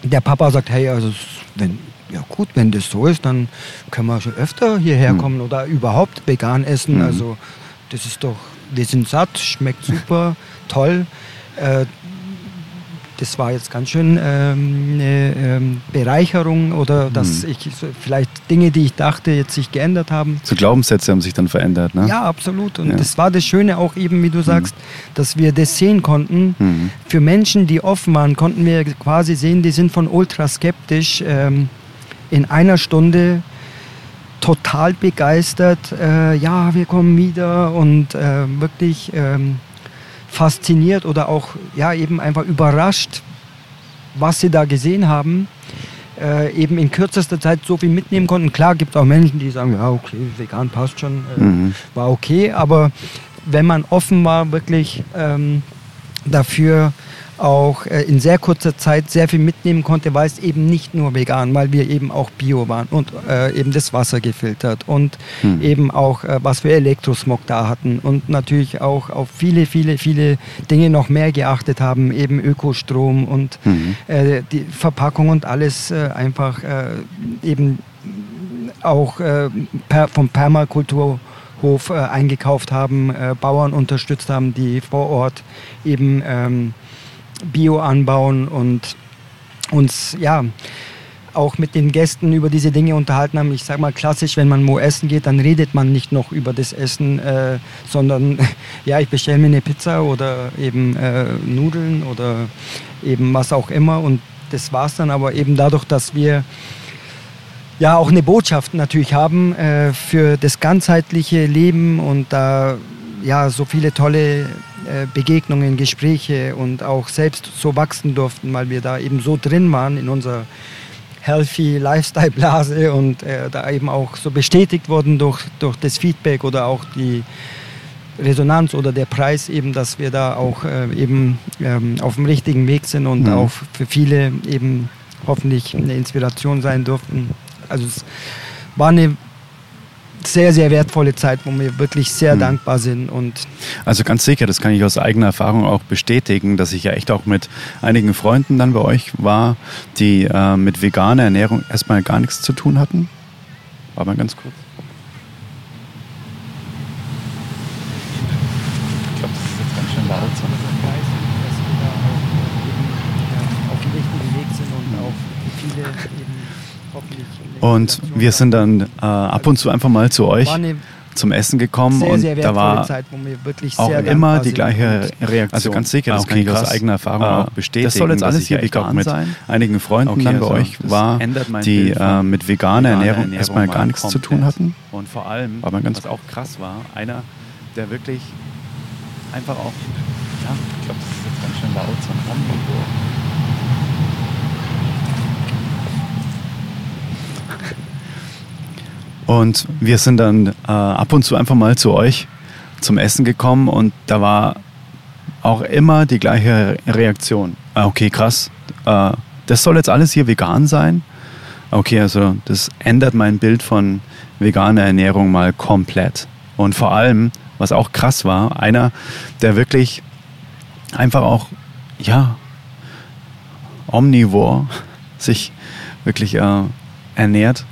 der Papa sagt, hey, also wenn, ja gut, wenn das so ist, dann können wir schon öfter hierher mhm. kommen oder überhaupt vegan essen. Mhm. Also das ist doch, wir sind satt, schmeckt super, toll. Äh, das war jetzt ganz schön ähm, eine ähm, Bereicherung oder dass mhm. ich so, vielleicht Dinge, die ich dachte, jetzt sich geändert haben.
So Glaubenssätze haben sich dann verändert, ne?
Ja, absolut. Und ja. das war das Schöne auch eben, wie du sagst, mhm. dass wir das sehen konnten. Mhm. Für Menschen, die offen waren, konnten wir quasi sehen, die sind von ultra skeptisch. Ähm, in einer Stunde total begeistert, äh, ja, wir kommen wieder und äh, wirklich ähm, fasziniert oder auch ja, eben einfach überrascht, was sie da gesehen haben. Äh, eben in kürzester Zeit so viel mitnehmen konnten. Klar gibt es auch Menschen, die sagen, ja, okay, vegan passt schon, äh, mhm. war okay, aber wenn man offen war, wirklich ähm, dafür, auch äh, in sehr kurzer Zeit sehr viel mitnehmen konnte, weil es eben nicht nur vegan, weil wir eben auch Bio waren und äh, eben das Wasser gefiltert und hm. eben auch äh, was für Elektrosmog da hatten und natürlich auch auf viele, viele, viele Dinge noch mehr geachtet haben, eben Ökostrom und hm. Äh, die Verpackung und alles äh, einfach äh, eben auch per, vom Permakulturhof eingekauft haben, Bauern unterstützt haben, die vor Ort eben ähm, Bio anbauen und uns ja auch mit den Gästen über diese Dinge unterhalten haben. Ich sage mal klassisch, wenn man wo essen geht, dann redet man nicht noch über das Essen, äh, sondern ja, ich bestelle mir eine Pizza oder eben äh, Nudeln oder eben was auch immer und das war es dann. Aber eben dadurch, dass wir ja auch eine Botschaft natürlich haben äh, für das ganzheitliche Leben und da ja so viele tolle Begegnungen, Gespräche und auch selbst so wachsen durften, weil wir da eben so drin waren in unserer healthy Lifestyle Blase und äh, da eben auch so bestätigt wurden durch, durch das Feedback oder auch die Resonanz oder der Preis eben, dass wir da auch äh, eben ähm, auf dem richtigen Weg sind und mhm. auch für viele eben hoffentlich eine Inspiration sein durften. Also es war eine sehr, sehr wertvolle Zeit, wo wir wirklich sehr mhm. dankbar sind. Und
also ganz sicher, das kann ich aus eigener Erfahrung auch bestätigen, dass ich ja echt auch mit einigen Freunden dann bei euch war, die äh, mit veganer Ernährung erstmal gar nichts zu tun hatten. War mal ganz kurz. Ich glaube, das ist jetzt ganz schön laut. So. Auf dem richtigen Weg sind und auch viele eben und wir sind dann äh, ab und zu einfach mal zu euch zum Essen gekommen sehr, sehr und da war Zeit, auch immer die gleiche Reaktion. Also ganz sicher, das okay, kann ich aus eigener Erfahrung ah, auch bestätigen. Das soll jetzt alles hier vegan mit sein. einigen Freunden okay, dann bei also euch war, die äh, mit veganer Ernährung, Ernährung erstmal gar nichts zu tun hatten. Und vor allem, aber ganz was auch krass war, einer, der wirklich einfach auch, ja, ich glaube, das ist jetzt ganz schön laut, so ein Omnibus. Und wir sind dann äh, ab und zu einfach mal zu euch zum Essen gekommen und da war auch immer die gleiche Reaktion. Ah, okay, krass. Äh, das soll jetzt alles hier vegan sein? Okay, also das ändert mein Bild von veganer Ernährung mal komplett. Und vor allem, was auch krass war, einer, der wirklich einfach auch, ja, omnivor sich wirklich äh, ernährt,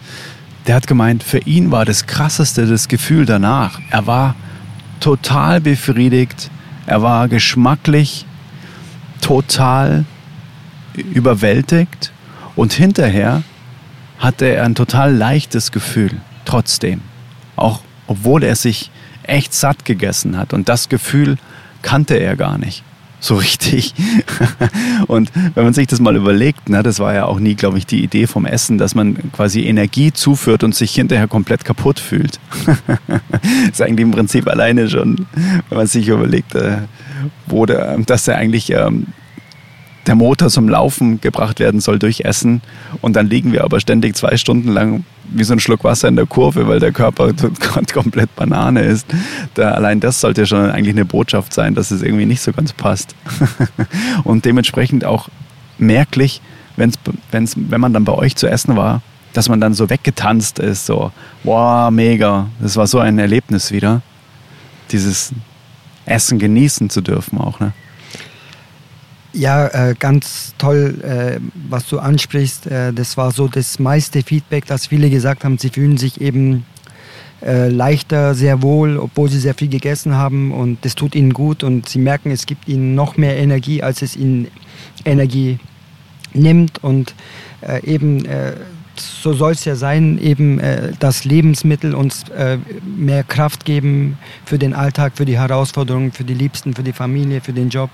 der hat gemeint, für ihn war das krasseste das Gefühl danach. Er war total befriedigt, er war geschmacklich total überwältigt und hinterher hatte er ein total leichtes Gefühl, trotzdem. Auch obwohl er sich echt satt gegessen hat. Und das Gefühl kannte er gar nicht so richtig. Und wenn man sich das mal überlegt, ne, das war ja auch nie, glaube ich, die Idee vom Essen, dass man quasi Energie zuführt und sich hinterher komplett kaputt fühlt. das ist eigentlich im Prinzip alleine schon, wenn man sich überlegt, äh, wo der, dass er eigentlich ähm, der Motor zum Laufen gebracht werden soll durch Essen. Und dann liegen wir aber ständig zwei Stunden lang wie so ein Schluck Wasser in der Kurve, weil der Körper komplett Banane ist. Da, allein das sollte schon eigentlich eine Botschaft sein, dass es irgendwie nicht so ganz passt. Und dementsprechend auch merklich, wenn's, wenn's, wenn man dann bei euch zu essen war, dass man dann so weggetanzt ist, so, wow, mega. Das war so ein Erlebnis wieder, dieses Essen genießen zu dürfen auch. Ne?
Ja, äh, ganz toll, äh, was du ansprichst. Äh, das war so das meiste Feedback, dass viele gesagt haben, sie fühlen sich eben äh, leichter, sehr wohl, obwohl sie sehr viel gegessen haben. Und das tut ihnen gut. Und sie merken, es gibt ihnen noch mehr Energie, als es ihnen Energie nimmt. Und äh, eben äh, so soll es ja sein, eben äh, dass Lebensmittel uns äh, mehr Kraft geben für den Alltag, für die Herausforderungen, für die Liebsten, für die Familie, für den Job,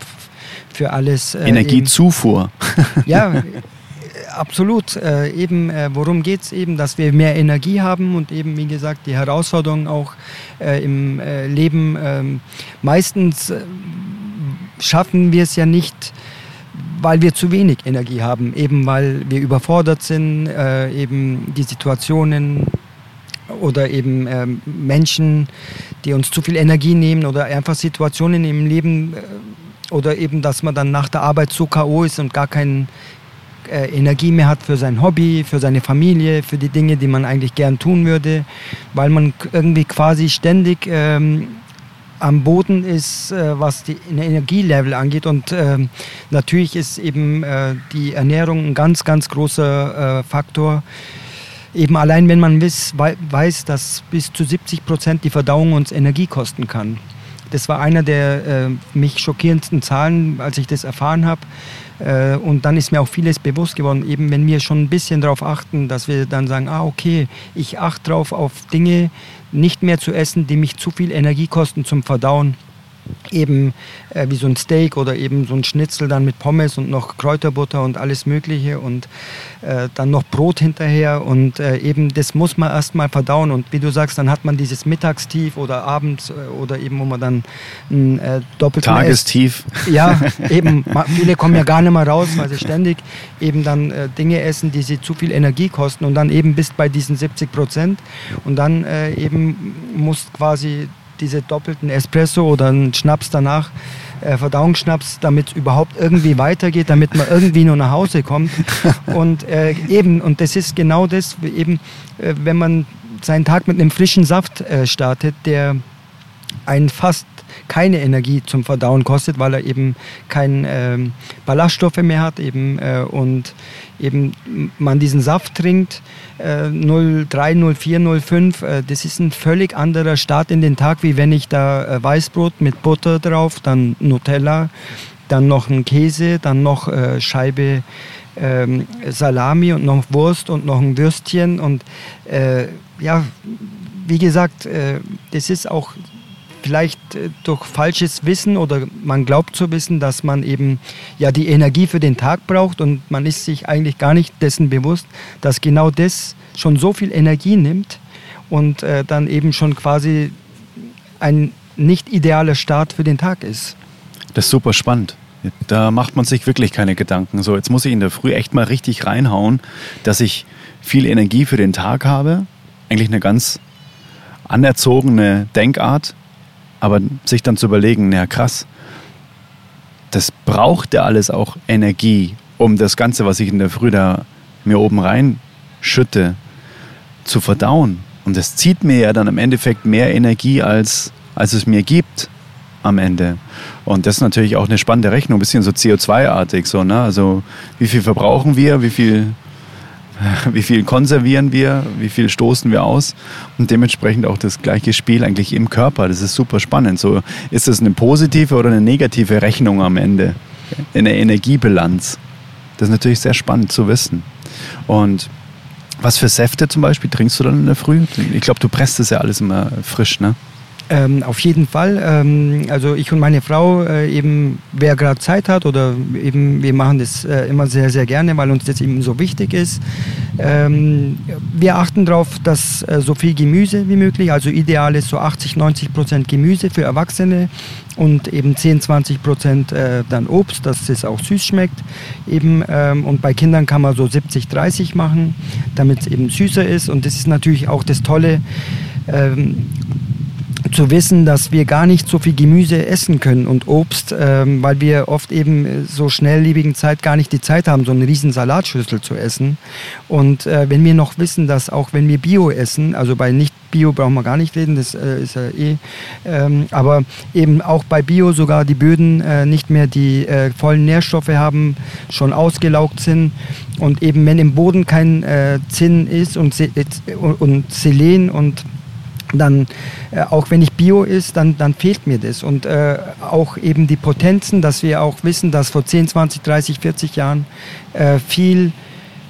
für alles.
Äh, Energiezufuhr.
ja, absolut. Äh, eben, äh, worum geht es eben, dass wir mehr Energie haben und eben, wie gesagt, die Herausforderungen auch äh, im äh, Leben. Ähm, meistens äh, schaffen wir es ja nicht, weil wir zu wenig Energie haben, eben weil wir überfordert sind, eben die Situationen oder eben ähm, Menschen, die uns zu viel Energie nehmen oder einfach Situationen im Leben oder eben, dass man dann nach der Arbeit so K.O. ist und gar keine äh, Energie mehr hat für sein Hobby, für seine Familie, für die Dinge, die man eigentlich gern tun würde, weil man irgendwie quasi ständig ähm, am Boden ist, äh, was die Energielevel angeht. Und äh, natürlich ist eben äh, die Ernährung ein ganz, ganz großer äh, Faktor. Eben allein, wenn man wiss, weiß, dass bis zu 70 Prozent die Verdauung uns Energie kosten kann das war einer der äh, mich schockierendsten Zahlen, als ich das erfahren habe. Äh, und dann ist mir auch vieles bewusst geworden, eben wenn wir schon ein bisschen darauf achten, dass wir dann sagen, ah okay, ich achte darauf auf Dinge nicht mehr zu essen, die mich zu viel Energie kosten zum Verdauen eben äh, wie so ein Steak oder eben so ein Schnitzel dann mit Pommes und noch Kräuterbutter und alles Mögliche und äh, dann noch Brot hinterher und äh, eben das muss man erstmal verdauen und wie du sagst, dann hat man dieses Mittagstief oder abends äh, oder eben wo man dann ein äh, doppelten
Tagestief.
Esst. Ja, eben viele kommen ja gar nicht mehr raus, weil sie ständig eben dann äh, Dinge essen, die sie zu viel Energie kosten und dann eben bis bei diesen 70 Prozent und dann eben muss quasi diese doppelten Espresso oder einen Schnaps danach, äh, Verdauungsschnaps, damit es überhaupt irgendwie weitergeht, damit man irgendwie nur nach Hause kommt. Und äh, eben, und das ist genau das, eben, äh, wenn man seinen Tag mit einem frischen Saft äh, startet, der einen fast keine Energie zum Verdauen kostet, weil er eben keine ähm, Ballaststoffe mehr hat eben, äh, und eben man diesen Saft trinkt, äh, 03, 04, 05, äh, das ist ein völlig anderer Start in den Tag, wie wenn ich da äh, Weißbrot mit Butter drauf, dann Nutella, dann noch ein Käse, dann noch äh, Scheibe ähm, Salami und noch Wurst und noch ein Würstchen und äh, ja, wie gesagt, äh, das ist auch vielleicht äh, durch falsches Wissen oder man glaubt zu wissen, dass man eben ja die Energie für den Tag braucht und man ist sich eigentlich gar nicht dessen bewusst, dass genau das schon so viel Energie nimmt und äh, dann eben schon quasi ein nicht idealer Start für den Tag ist.
Das ist super spannend. Da macht man sich wirklich keine Gedanken. So, jetzt muss ich in der Früh echt mal richtig reinhauen, dass ich viel Energie für den Tag habe. Eigentlich eine ganz anerzogene Denkart, aber sich dann zu überlegen, naja, krass, das braucht ja alles auch Energie, um das Ganze, was ich in der Früh da mir oben rein schütte, zu verdauen. Und das zieht mir ja dann im Endeffekt mehr Energie, als, als es mir gibt am Ende. Und das ist natürlich auch eine spannende Rechnung, ein bisschen so CO2-artig. So, ne? Also wie viel verbrauchen wir, wie viel wie viel konservieren wir, wie viel stoßen wir aus und dementsprechend auch das gleiche Spiel eigentlich im Körper. Das ist super spannend. So ist das eine positive oder eine negative Rechnung am Ende, eine Energiebilanz. Das ist natürlich sehr spannend zu wissen. Und was für Säfte zum Beispiel trinkst du dann in der Früh? Ich glaube, du presst es ja alles immer frisch, ne?
Ähm, auf jeden Fall. Ähm, also ich und meine Frau, äh, eben wer gerade Zeit hat oder eben wir machen das äh, immer sehr, sehr gerne, weil uns das eben so wichtig ist. Ähm, wir achten darauf, dass äh, so viel Gemüse wie möglich, also ideal ist so 80, 90 Prozent Gemüse für Erwachsene und eben 10, 20 Prozent äh, dann Obst, dass es auch süß schmeckt. Eben, ähm, und bei Kindern kann man so 70, 30 machen, damit es eben süßer ist. Und das ist natürlich auch das Tolle. Zu wissen, dass wir gar nicht so viel Gemüse essen können und Obst, ähm, weil wir oft eben so schnelllebigen Zeit gar nicht die Zeit haben, so einen riesen Salatschüssel zu essen. Und äh, wenn wir noch wissen, dass auch wenn wir Bio essen, also bei nicht Bio brauchen wir gar nicht reden, das äh, ist ja eh, ähm, aber eben auch bei Bio sogar die Böden äh, nicht mehr die äh, vollen Nährstoffe haben, schon ausgelaugt sind und eben wenn im Boden kein äh, Zinn ist und, und Selen und dann äh, auch wenn ich Bio ist, dann, dann fehlt mir das. Und äh, auch eben die Potenzen, dass wir auch wissen, dass vor 10, 20, 30, 40 Jahren äh, viel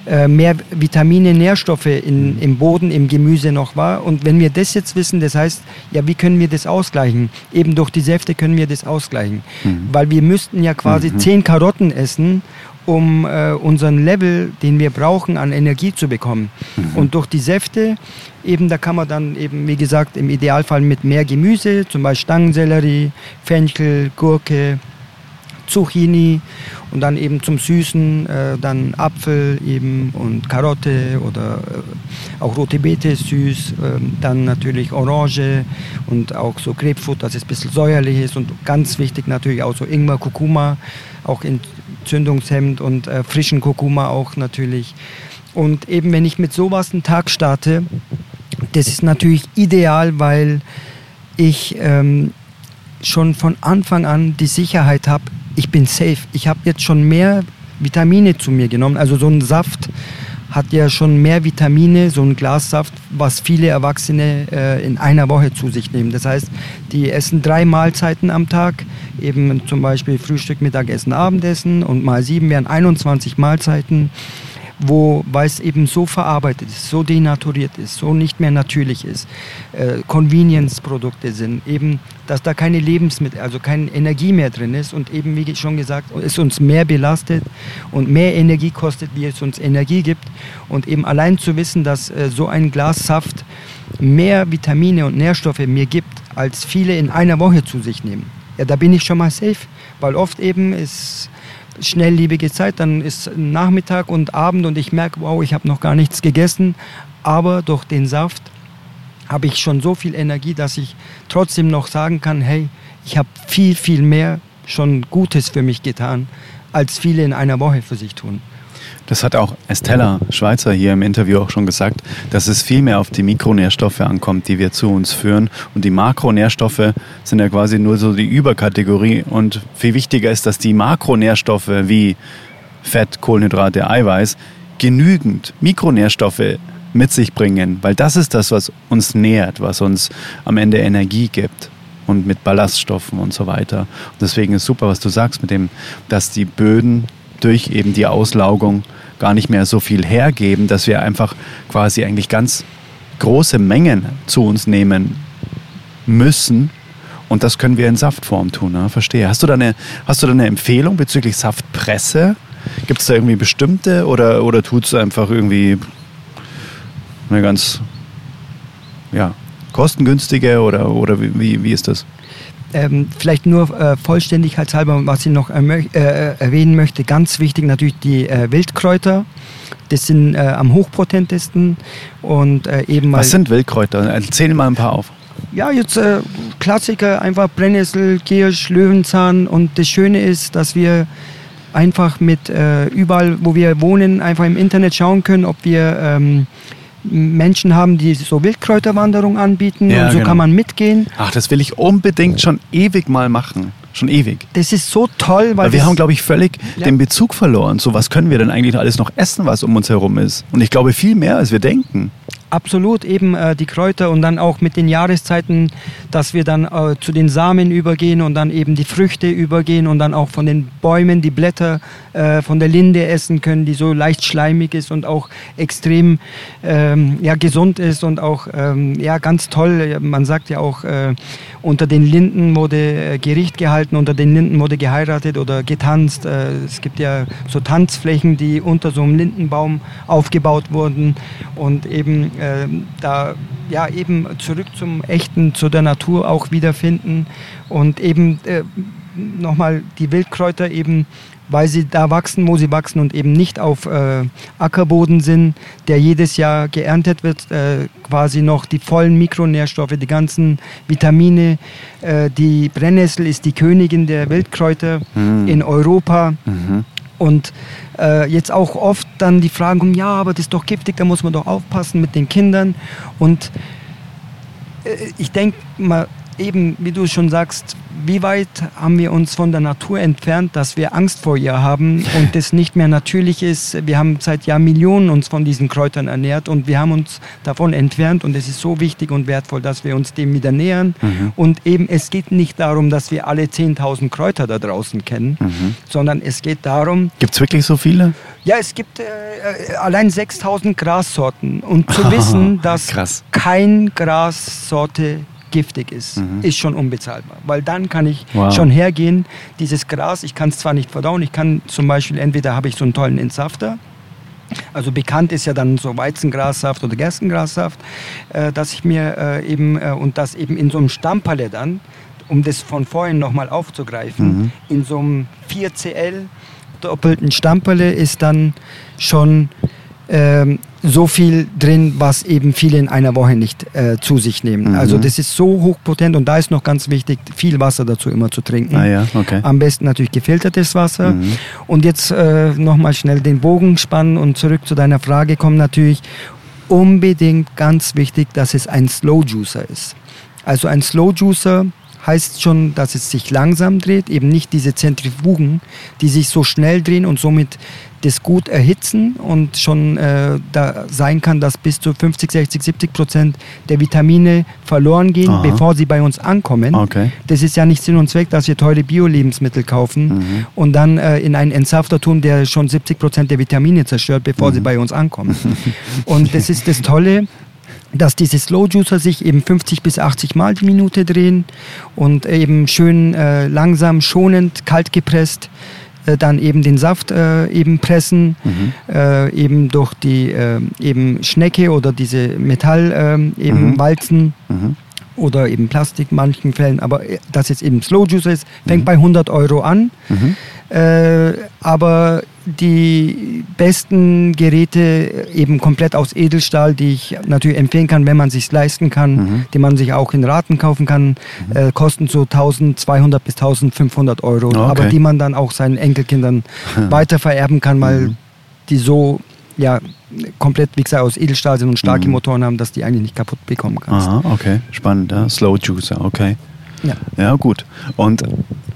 äh, mehr Vitamine, Nährstoffe in, im Boden, im Gemüse noch war. Und wenn wir das jetzt wissen, das heißt, ja, wie können wir das ausgleichen? Eben durch die Säfte können wir das ausgleichen. Mhm. Weil wir müssten ja quasi mhm. 10 Karotten essen um äh, unseren Level, den wir brauchen, an Energie zu bekommen. Mhm. Und durch die Säfte, eben da kann man dann eben, wie gesagt, im Idealfall mit mehr Gemüse, zum Beispiel Stangensellerie, Fenchel, Gurke, Zucchini und dann eben zum Süßen äh, dann Apfel eben und Karotte oder äh, auch rote Beete ist süß, äh, dann natürlich Orange und auch so Grapefruit, dass es ein bisschen säuerlich ist und ganz wichtig natürlich auch so Ingwer, Kurkuma, auch entzündungshemmend und äh, frischen Kurkuma auch natürlich. Und eben wenn ich mit sowas einen Tag starte, das ist natürlich ideal, weil ich ähm, schon von Anfang an die Sicherheit habe, ich bin safe. Ich habe jetzt schon mehr Vitamine zu mir genommen. Also so ein Saft hat ja schon mehr Vitamine, so ein Glas Saft was viele Erwachsene äh, in einer Woche zu sich nehmen. Das heißt, die essen drei Mahlzeiten am Tag, eben zum Beispiel Frühstück, Mittagessen, Abendessen und mal sieben wären 21 Mahlzeiten wo, weil es eben so verarbeitet ist, so denaturiert ist, so nicht mehr natürlich ist, äh, Convenience-Produkte sind, eben, dass da keine Lebensmittel, also keine Energie mehr drin ist und eben, wie schon gesagt, es uns mehr belastet und mehr Energie kostet, wie es uns Energie gibt und eben allein zu wissen, dass äh, so ein Glas Saft mehr Vitamine und Nährstoffe mir gibt, als viele in einer Woche zu sich nehmen. Ja, da bin ich schon mal safe, weil oft eben ist schnelllebige Zeit, dann ist Nachmittag und Abend und ich merke, wow, ich habe noch gar nichts gegessen, aber durch den Saft habe ich schon so viel Energie, dass ich trotzdem noch sagen kann, hey, ich habe viel, viel mehr schon Gutes für mich getan, als viele in einer Woche für sich tun.
Das hat auch Estella Schweizer hier im Interview auch schon gesagt, dass es viel mehr auf die Mikronährstoffe ankommt, die wir zu uns führen. Und die Makronährstoffe sind ja quasi nur so die Überkategorie. Und viel wichtiger ist, dass die Makronährstoffe wie Fett, Kohlenhydrate, Eiweiß genügend Mikronährstoffe mit sich bringen, weil das ist das, was uns nährt, was uns am Ende Energie gibt und mit Ballaststoffen und so weiter. Und deswegen ist super, was du sagst mit dem, dass die Böden durch eben die Auslaugung gar nicht mehr so viel hergeben, dass wir einfach quasi eigentlich ganz große Mengen zu uns nehmen müssen. Und das können wir in Saftform tun. Ne? Verstehe. Hast du, da eine, hast du da eine Empfehlung bezüglich Saftpresse? Gibt es da irgendwie bestimmte oder, oder tut es einfach irgendwie eine ganz ja, kostengünstige oder, oder wie, wie ist das?
Ähm, vielleicht nur äh, vollständigkeitshalber, was ich noch äh, äh, erwähnen möchte, ganz wichtig natürlich die äh, Wildkräuter. Das sind äh, am hochpotentesten und äh, eben
Was sind Wildkräuter? Erzähl mal ein paar auf.
Ja, jetzt Klassiker, einfach Brennnessel, Kirsch, Löwenzahn und das Schöne ist, dass wir einfach mit überall, wo wir wohnen, einfach im Internet schauen können, ob wir ähm, Menschen haben, die so Wildkräuterwanderung anbieten ja, und so genau. kann man mitgehen.
Ach, das will ich unbedingt schon ewig mal machen. Schon ewig.
Das ist so toll, weil,
wir haben, glaube ich, völlig ja. den Bezug verloren. So, was können wir denn eigentlich alles noch essen, was um uns herum ist? Und ich glaube viel mehr, als wir denken.
Absolut, eben äh, die Kräuter und dann auch mit den Jahreszeiten, dass wir dann äh, zu den Samen übergehen und dann eben die Früchte übergehen und dann auch von den Bäumen die Blätter äh, von der Linde essen können, die so leicht schleimig ist und auch extrem ähm, ja, gesund ist und auch ähm, ja, ganz toll. Man sagt ja auch, äh, unter den Linden wurde äh, Gericht gehalten, unter den Linden wurde geheiratet oder getanzt. Äh, es gibt ja so Tanzflächen, die unter so einem Lindenbaum aufgebaut wurden und eben äh, da ja eben zurück zum Echten, zu der Natur auch wiederfinden und eben äh, nochmal die Wildkräuter eben weil sie da wachsen, wo sie wachsen und eben nicht auf äh, Ackerboden sind, der jedes Jahr geerntet wird, äh, quasi noch die vollen Mikronährstoffe, die ganzen Vitamine. Äh, die Brennnessel ist die Königin der Wildkräuter mhm. in Europa. Mhm. Und äh, jetzt auch oft dann die Fragen kommen, ja, aber das ist doch giftig, da muss man doch aufpassen mit den Kindern. Und äh, ich denke mal, eben, wie du schon sagst, wie weit haben wir uns von der Natur entfernt, dass wir Angst vor ihr haben und das nicht mehr natürlich ist. Wir haben seit Jahrmillionen uns von diesen Kräutern ernährt und wir haben uns davon entfernt und es ist so wichtig und wertvoll, dass wir uns dem wieder nähern. Mhm. Und eben, es geht nicht darum, dass wir alle 10.000 Kräuter da draußen kennen, mhm. sondern es geht darum...
Gibt es wirklich so viele?
Ja, es gibt äh, äh allein 6000 Grassorten. Und zu wissen, dass Krass. kein Grassorte giftig ist, mhm. ist schon unbezahlbar. Weil dann kann ich wow. schon hergehen, dieses Gras, ich kann es zwar nicht verdauen, ich kann zum Beispiel, entweder habe ich so einen tollen Entsafter, also bekannt ist ja dann so Weizengrassaft oder Gerstengrassaft, äh, dass ich mir äh, eben äh, und das eben in so einem Stamperle dann, um das von vorhin nochmal aufzugreifen, mhm. in so einem 4CL doppelten Stamperle ist dann schon ähm, so viel drin, was eben viele in einer Woche nicht äh, zu sich nehmen. Mhm. Also das ist so hochpotent und da ist noch ganz wichtig, viel Wasser dazu immer zu trinken.
Ah ja, okay.
Am besten natürlich gefiltertes Wasser. Mhm. Und jetzt äh, nochmal schnell den Bogen spannen und zurück zu deiner Frage kommen natürlich unbedingt ganz wichtig, dass es ein Slow Juicer ist. Also ein Slow Juicer heißt schon, dass es sich langsam dreht, eben nicht diese Zentrifugen, die sich so schnell drehen und somit das gut erhitzen und schon äh, da sein kann, dass bis zu 50, 60, 70 Prozent der Vitamine verloren gehen,
Aha.
bevor sie bei uns ankommen.
Okay.
Das ist ja nicht Sinn und Zweck, dass wir teure Bio-Lebensmittel kaufen
Mhm.
und dann äh, in einen Entsafter tun, der schon 70 Prozent der Vitamine zerstört, bevor
Mhm.
sie bei uns ankommen. und das ist das Tolle, dass diese Slow Juicer sich eben 50 bis 80 Mal die Minute drehen und eben schön äh, langsam, schonend, kalt gepresst dann eben den Saft äh, eben pressen,
Mhm.
äh, eben durch die äh, eben Schnecke oder diese Metall ähm, eben
Mhm.
walzen
Mhm.
oder eben Plastik in manchen Fällen, aber äh, dass jetzt eben Slow Juicer ist, fängt
Mhm.
bei 100 Euro an.
Mhm.
Äh, aber die besten Geräte äh, eben komplett aus Edelstahl, die ich natürlich empfehlen kann, wenn man sich leisten kann,
Mhm.
die man sich auch in Raten kaufen kann, äh, kosten so 1200 bis 1500 Euro,
Okay.
aber die man dann auch seinen Enkelkindern weiter vererben kann, weil
Mhm.
die so ja komplett wie gesagt aus Edelstahl sind und starke
Mhm.
Motoren haben, dass die eigentlich nicht kaputt bekommen kannst.
Aha, okay, spannend. Ja. Slow Juicer, okay.
Ja.
Ja, gut. Und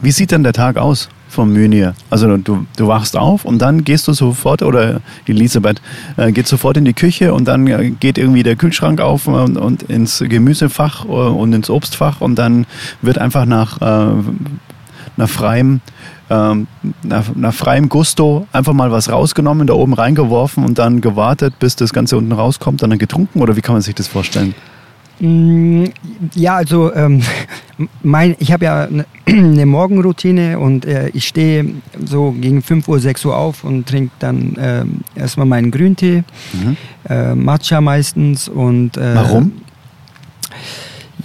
wie sieht denn der Tag aus vom Mynir? Also du, du wachst auf und dann gehst du sofort, oder Elisabeth äh, geht sofort in die Küche und dann äh, geht irgendwie der Kühlschrank auf und, und ins Gemüsefach äh, und ins Obstfach und dann wird einfach nach, äh, nach freiem ähm, nach, nach freiem Gusto einfach mal was rausgenommen, da oben reingeworfen und dann gewartet, bis das Ganze unten rauskommt, und dann getrunken oder wie kann man sich das vorstellen?
Mm, Ja, also ähm, mein, ich habe ja eine, eine Morgenroutine und äh, ich stehe so gegen 5 Uhr, 6 Uhr auf und trinke dann ähm, erstmal meinen Grüntee,
Mhm.
äh, Matcha meistens und äh,
Warum?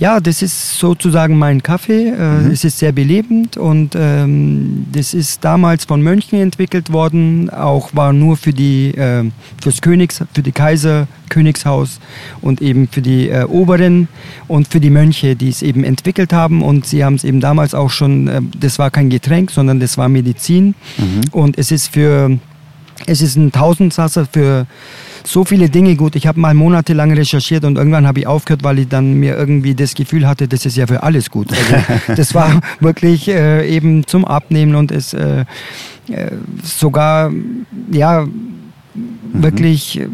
Ja, das ist sozusagen mein Kaffee. Äh,
Mhm.
Es ist sehr belebend und ähm, das ist damals von Mönchen entwickelt worden. Auch war nur für die äh, fürs Königs, für die Kaiser Königshaus und eben für die äh, Oberen und für die Mönche, die es eben entwickelt haben. Und sie haben es eben damals auch schon. Äh, das war kein Getränk, sondern das war Medizin.
Mhm.
Und es ist für es ist ein Tausendsasser für so viele Dinge gut. Ich habe mal monatelang recherchiert und irgendwann habe ich aufgehört, weil ich dann mir irgendwie das Gefühl hatte, das ist ja für alles gut. Also das war wirklich äh, eben zum Abnehmen und es äh, äh, sogar ja wirklich. äh,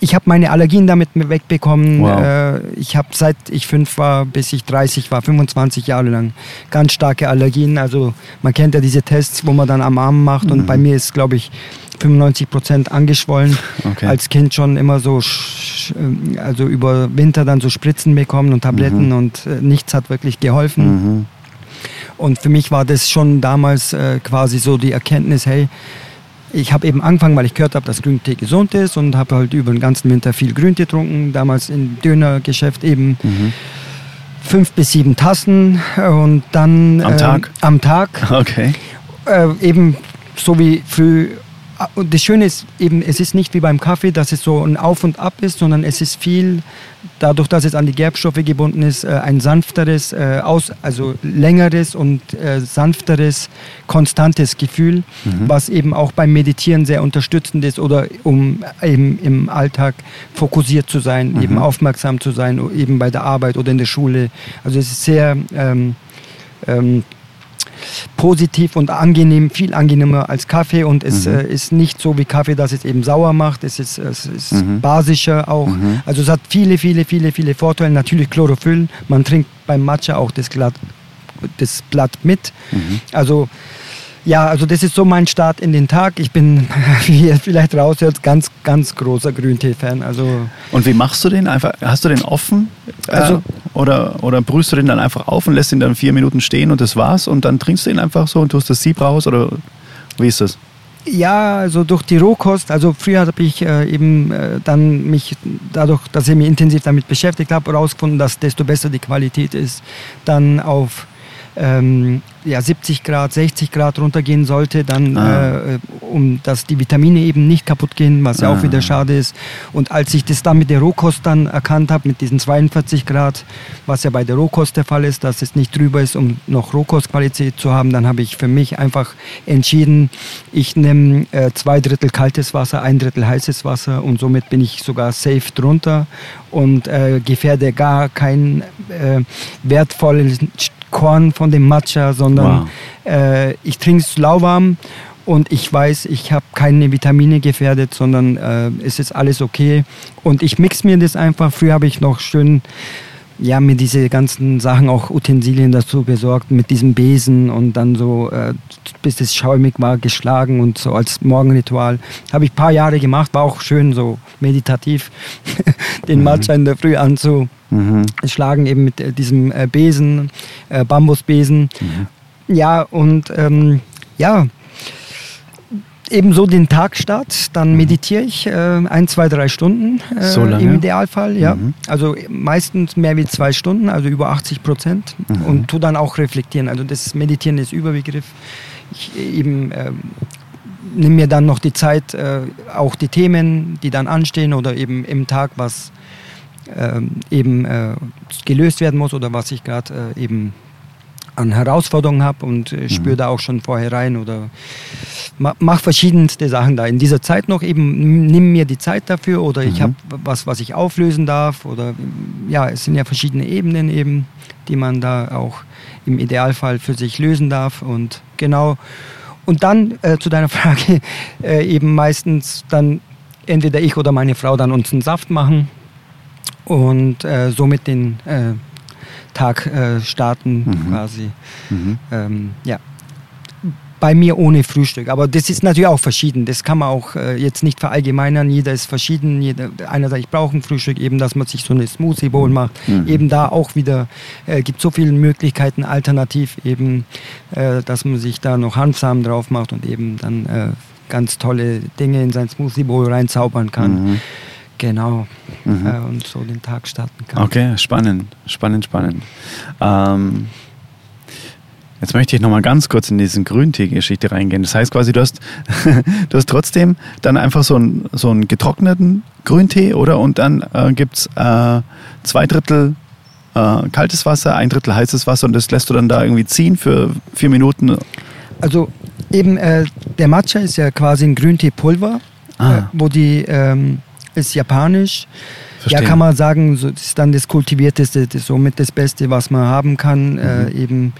Ich habe meine Allergien damit wegbekommen.
Wow.
Äh, ich habe seit ich fünf war, bis ich 30 war, 25 Jahre lang ganz starke Allergien. Also man kennt ja diese Tests, wo man dann am Arm macht und
Mhm.
bei mir ist, glaube ich, 95 Prozent angeschwollen.
Okay.
Als Kind schon immer so, sch- äh, also über Winter dann so Spritzen bekommen und Tabletten
Mhm.
und äh, nichts hat wirklich geholfen.
Mhm.
Und für mich war das schon damals äh, quasi so die Erkenntnis, hey, ich habe eben angefangen, weil ich gehört habe, dass Grüntee gesund ist und habe halt über den ganzen Winter viel Grüntee getrunken. Damals im Dönergeschäft eben
Mhm.
fünf bis sieben Tassen und dann
Am
ähm,
Tag?
am Tag
Okay.
äh, eben so wie früh. Und das Schöne ist eben, es ist nicht wie beim Kaffee, dass es so ein Auf und Ab ist, sondern es ist viel, dadurch, dass es an die Gerbstoffe gebunden ist, äh, ein sanfteres, äh, aus, also längeres und äh, sanfteres, konstantes Gefühl,
Mhm.
was eben auch beim Meditieren sehr unterstützend ist oder um eben im Alltag fokussiert zu sein,
Mhm.
eben aufmerksam zu sein, eben bei der Arbeit oder in der Schule. Also es ist sehr ähm, ähm, positiv und angenehm, viel angenehmer als Kaffee und es
Mhm.
äh, ist nicht so wie Kaffee, dass es eben sauer macht, es ist, es ist
Mhm.
basischer auch.
Mhm.
Also es hat viele, viele, viele, viele Vorteile. Natürlich Chlorophyll, man trinkt beim Matcha auch das, Glatt, das Blatt mit.
Mhm.
Also ja, also das ist so mein Start in den Tag. Ich bin, wie ihr vielleicht raushört, ganz, ganz großer Grüntee-Fan. Also
Und wie machst du den? Einfach, hast du den offen?
Also-
äh, oder, oder brühst du den dann einfach auf und lässt ihn dann vier Minuten stehen und das war's und dann trinkst du ihn einfach so und tust das Sieb raus oder wie ist das?
Ja, also durch die Rohkost, also früher habe ich äh, eben äh, dann mich dadurch, dass ich mich intensiv damit beschäftigt habe, herausgefunden, dass desto besser die Qualität ist, dann auf ähm, ja, 70 Grad, 60 Grad runtergehen sollte, dann
Ah.
äh, um dass die Vitamine eben nicht kaputt gehen, was ja
Ah.
auch wieder schade ist. Und als ich das dann mit der Rohkost dann erkannt habe, mit diesen 42 Grad, was ja bei der Rohkost der Fall ist, dass es nicht drüber ist, um noch Rohkostqualität zu haben, dann habe ich für mich einfach entschieden, ich nehme äh, zwei Drittel kaltes Wasser, ein Drittel heißes Wasser und somit bin ich sogar safe drunter und äh, gefährde gar keinen äh, wertvollen Korn von dem Matcha, sondern wow. äh, ich trinke es lauwarm und ich weiß, ich habe keine Vitamine gefährdet, sondern äh, es ist alles okay. Und ich mix mir das einfach. Früher habe ich noch schön ja, mir diese ganzen Sachen, auch Utensilien dazu besorgt, mit diesem Besen und dann so, äh, bis es schaumig war, geschlagen und so als Morgenritual. Habe ich ein paar Jahre gemacht, war auch schön so meditativ, den mhm. Matcha in der Früh anzuschlagen, mhm. eben mit äh, diesem äh, Besen, äh, Bambusbesen. Mhm. Ja, und ähm, ja, ebenso den Tagstart, dann mhm. meditiere ich äh, ein, zwei, drei Stunden äh, so im Idealfall, ja. Mhm. Also meistens mehr wie zwei Stunden, also über 80 Prozent mhm. und tu dann auch reflektieren. Also das Meditieren ist Überbegriff. Ich eben äh, nehme mir dann noch die Zeit, äh, auch die Themen, die dann anstehen oder eben im Tag, was ähm, eben äh, gelöst werden muss oder was ich gerade äh, eben an Herausforderungen habe und äh, spüre mhm. da auch schon vorher rein oder mache verschiedenste Sachen da. In dieser Zeit noch eben, nimm mir die Zeit dafür oder mhm. ich habe was, was ich auflösen darf oder ja, es sind ja verschiedene Ebenen eben, die man da auch im Idealfall für sich lösen darf und genau. Und dann äh, zu deiner Frage, äh, eben meistens dann entweder ich oder meine Frau dann uns einen Saft machen und äh, somit den äh, Tag äh, starten mhm. quasi. Mhm. Ähm, ja. Bei mir ohne Frühstück. Aber das ist natürlich auch verschieden. Das kann man auch äh, jetzt nicht verallgemeinern. Jeder ist verschieden. Jeder, einer sagt, ich brauche ein Frühstück, eben, dass man sich so eine Smoothie Bowl macht. Mhm. Eben da auch wieder äh, gibt so viele Möglichkeiten, alternativ eben, äh, dass man sich da noch Hanfsamen drauf macht und eben dann äh, ganz tolle Dinge in sein Smoothie Bowl reinzaubern kann. Genau. Mhm. Äh, und so den Tag starten kann.
Okay, spannend, spannend, spannend. Ähm, jetzt möchte ich nochmal ganz kurz in diese Grüntee-Geschichte reingehen. Das heißt quasi, du hast, du hast trotzdem dann einfach so einen, so einen getrockneten Grüntee, oder? Und dann äh, gibt es äh, zwei Drittel äh, kaltes Wasser, ein Drittel heißes Wasser und das lässt du dann da irgendwie ziehen für vier Minuten.
Also eben, äh, der Matcha ist ja quasi ein Grünteepulver, ah. Äh, wo die ähm, ist japanisch. Verstehen. Ja, kann man sagen, so, das ist dann das kultivierteste, das somit das Beste, was man haben kann. Mhm. Äh, eben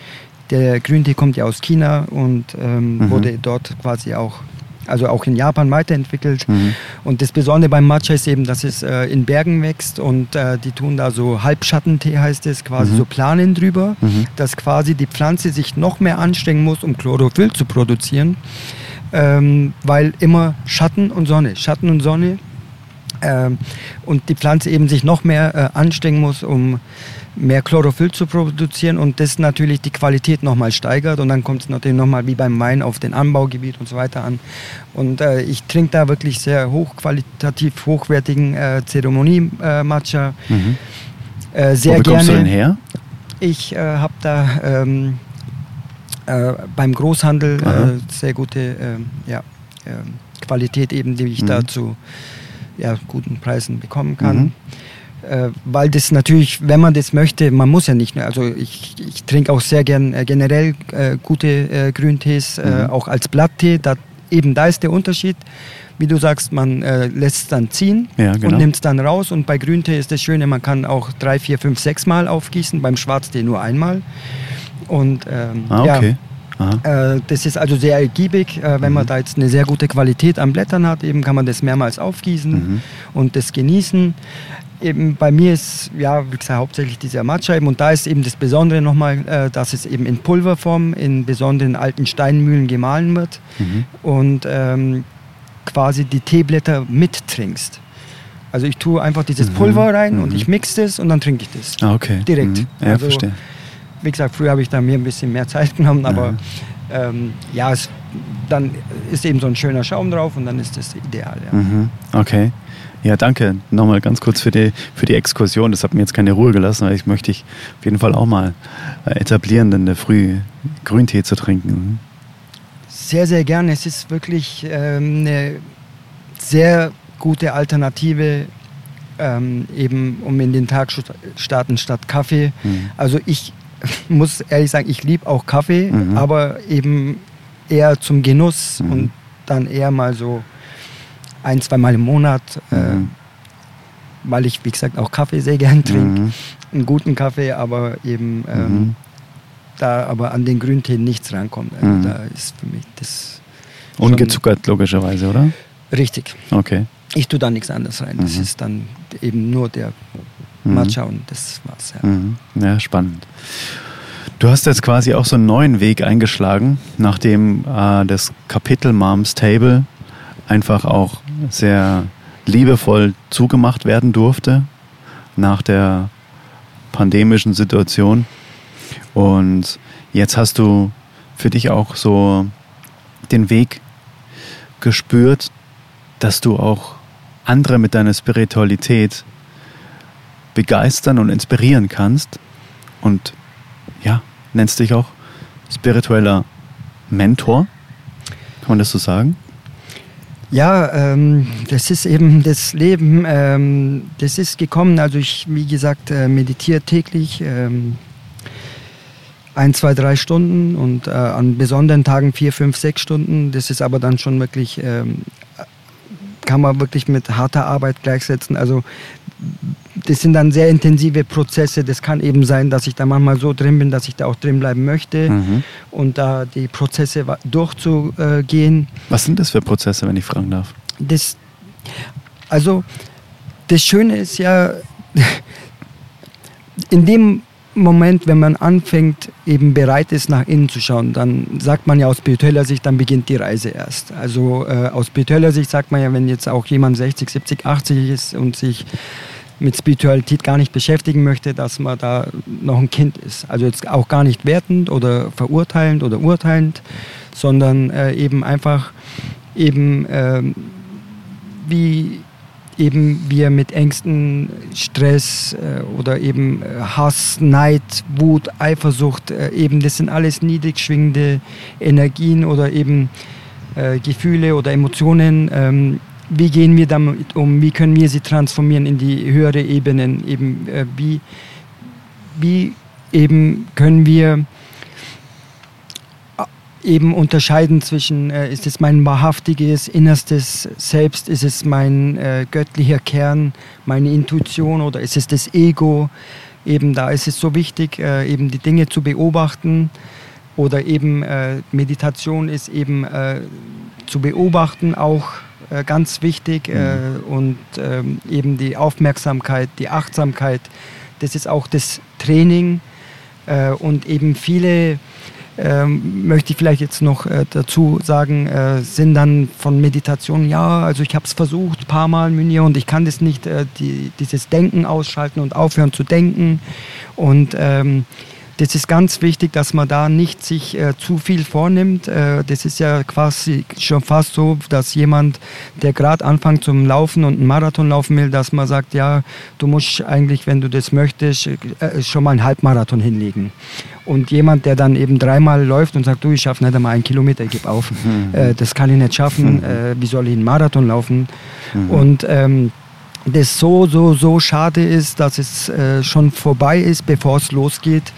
der Grüntee kommt ja aus China und ähm, mhm. wurde dort quasi auch, also auch in Japan weiterentwickelt. Mhm. Und das Besondere beim Matcha ist eben, dass es äh, in Bergen wächst und äh, die tun da so Halbschattentee heißt es, quasi mhm. so Planen drüber, mhm. dass quasi die Pflanze sich noch mehr anstrengen muss, um Chlorophyll zu produzieren. Ähm, weil immer Schatten und Sonne, Schatten und Sonne und die Pflanze eben sich noch mehr äh, anstrengen muss, um mehr Chlorophyll zu produzieren und das natürlich die Qualität nochmal steigert und dann kommt es natürlich nochmal wie beim Wein auf den Anbaugebiet und so weiter an. Und äh, ich trinke da wirklich sehr hochqualitativ hochwertigen äh, Zeremonie-Matcha. Mhm. Äh, sehr Wo bekommst
gerne. du den her?
Ich äh, habe da ähm, äh, beim Großhandel äh, sehr gute ähm, ja, ähm, Qualität eben, die ich mhm. dazu ja, guten Preisen bekommen kann. Mhm. Äh, weil das natürlich, wenn man das möchte, man muss ja nicht, also ich, ich trinke auch sehr gern äh, generell äh, gute äh, Grüntees, äh, mhm. auch als Blatttee. Da, eben da ist der Unterschied. Wie du sagst, man äh, lässt es dann ziehen ja, genau. und nimmt es dann raus. Und bei Grüntee ist das Schöne, man kann auch drei, vier, fünf, sechs Mal aufgießen, beim Schwarztee nur einmal. Und ähm, ah, okay. ja, äh, das ist also sehr ergiebig. Äh, wenn mhm. man da jetzt eine sehr gute Qualität an Blättern hat, eben kann man das mehrmals aufgießen mhm. und das genießen. Eben bei mir ist, ja, wie gesagt, hauptsächlich diese Matcha eben. Und da ist eben das Besondere nochmal, äh, dass es eben in Pulverform in besonderen alten Steinmühlen gemahlen wird mhm. und ähm, quasi die Teeblätter mittrinkst. Also ich tue einfach dieses mhm. Pulver rein und mhm. ich mixe das und dann trinke ich das.
Ah, okay.
Direkt.
Mhm. Ja,
also,
verstehe
wie gesagt, früher habe ich da mir ein bisschen mehr Zeit genommen, aber ja, ähm, ja es, dann ist eben so ein schöner Schaum drauf und dann ist das ideal. Ja.
Mhm. Okay. Ja, danke nochmal ganz kurz für die, für die Exkursion. Das hat mir jetzt keine Ruhe gelassen, weil ich möchte ich auf jeden Fall auch mal äh, etablieren, in der Früh Grüntee zu trinken.
Sehr, sehr gerne. Es ist wirklich ähm, eine sehr gute Alternative, ähm, eben um in den Tag starten statt Kaffee. Mhm. Also ich muss ehrlich sagen, ich liebe auch Kaffee, mhm. aber eben eher zum Genuss mhm. und dann eher mal so ein, zwei Mal im Monat, äh, weil ich, wie gesagt, auch Kaffee sehr gern trinke. Mhm. Einen guten Kaffee, aber eben ähm, da aber an den Grüntee nichts rankommt. Also
Mhm.
Da ist für mich das
Ungezuckert, logischerweise, oder?
richtig.
Okay.
Ich tue da nichts anderes rein. Das
Mhm.
ist dann eben nur der
Mhm.
Matcha und das war's. Ja.
Mhm. Ja, spannend. Du hast jetzt quasi auch so einen neuen Weg eingeschlagen, nachdem äh, das Kapitel Moms Table einfach auch sehr liebevoll zugemacht werden durfte nach der pandemischen Situation. Und jetzt hast du für dich auch so den Weg gespürt, dass du auch andere mit deiner Spiritualität begeistern und inspirieren kannst. Und ja, nennst dich auch spiritueller Mentor. Kann man das so sagen?
Ja, ähm, das ist eben das Leben. Ähm, das ist gekommen. Also ich, wie gesagt, äh, meditiere täglich ähm, ein, zwei, drei Stunden und äh, an besonderen Tagen vier, fünf, sechs Stunden. Das ist aber dann schon wirklich, ähm, kann man wirklich mit harter Arbeit gleichsetzen. Also das sind dann sehr intensive Prozesse. Das kann eben sein, dass ich da manchmal so drin bin, dass ich da auch drin bleiben möchte
Mhm.
und da die Prozesse durchzugehen.
Was sind das für Prozesse, wenn ich fragen darf?
Das, also das Schöne ist ja, in dem Moment, wenn man anfängt, eben bereit ist, nach innen zu schauen, dann sagt man ja aus spiritueller Sicht, dann beginnt die Reise erst. Also äh, aus spiritueller Sicht sagt man ja, wenn jetzt auch jemand 60, 70, 80 ist und sich mit Spiritualität gar nicht beschäftigen möchte, dass man da noch ein Kind ist. Also jetzt auch gar nicht wertend oder verurteilend oder urteilend, sondern äh, eben einfach eben ähm, wie eben wir mit Ängsten, Stress äh, oder eben äh, Hass, Neid, Wut, Eifersucht, äh, eben das sind alles niedrig schwingende Energien oder eben äh, Gefühle oder Emotionen. Wie gehen wir damit um? Wie können wir sie transformieren in die höhere Ebenen? Eben äh, wie, wie eben können wir eben unterscheiden zwischen, äh, ist es mein wahrhaftiges, innerstes Selbst, ist es mein äh, göttlicher Kern, meine Intuition oder ist es das Ego? Eben da ist es so wichtig, äh, eben die Dinge zu beobachten oder eben äh, Meditation ist eben äh, zu beobachten auch äh, ganz wichtig äh, und ähm, eben die Aufmerksamkeit, die Achtsamkeit, das ist auch das Training äh, und eben viele ähm, möchte ich vielleicht jetzt noch äh, dazu sagen, äh, sind dann von Meditation, ja, also ich habe es versucht, ein paar Mal Münir und ich kann das nicht, äh, die, dieses Denken ausschalten und aufhören zu denken. Und ähm, das ist ganz wichtig, dass man da nicht sich äh, zu viel vornimmt. Äh, das ist ja quasi schon fast so, dass jemand, der gerade anfängt zum Laufen und einen Marathon laufen will, dass man sagt, ja, du musst eigentlich, wenn du das möchtest, äh, schon mal einen Halbmarathon hinlegen. Und jemand, der dann eben dreimal läuft und sagt, du, ich schaffe nicht einmal einen Kilometer, ich gebe auf, äh, das kann ich nicht schaffen, äh, wie soll ich einen Marathon laufen? Und ähm, das so, so, so schade ist, dass es äh, schon vorbei ist, bevor es losgeht.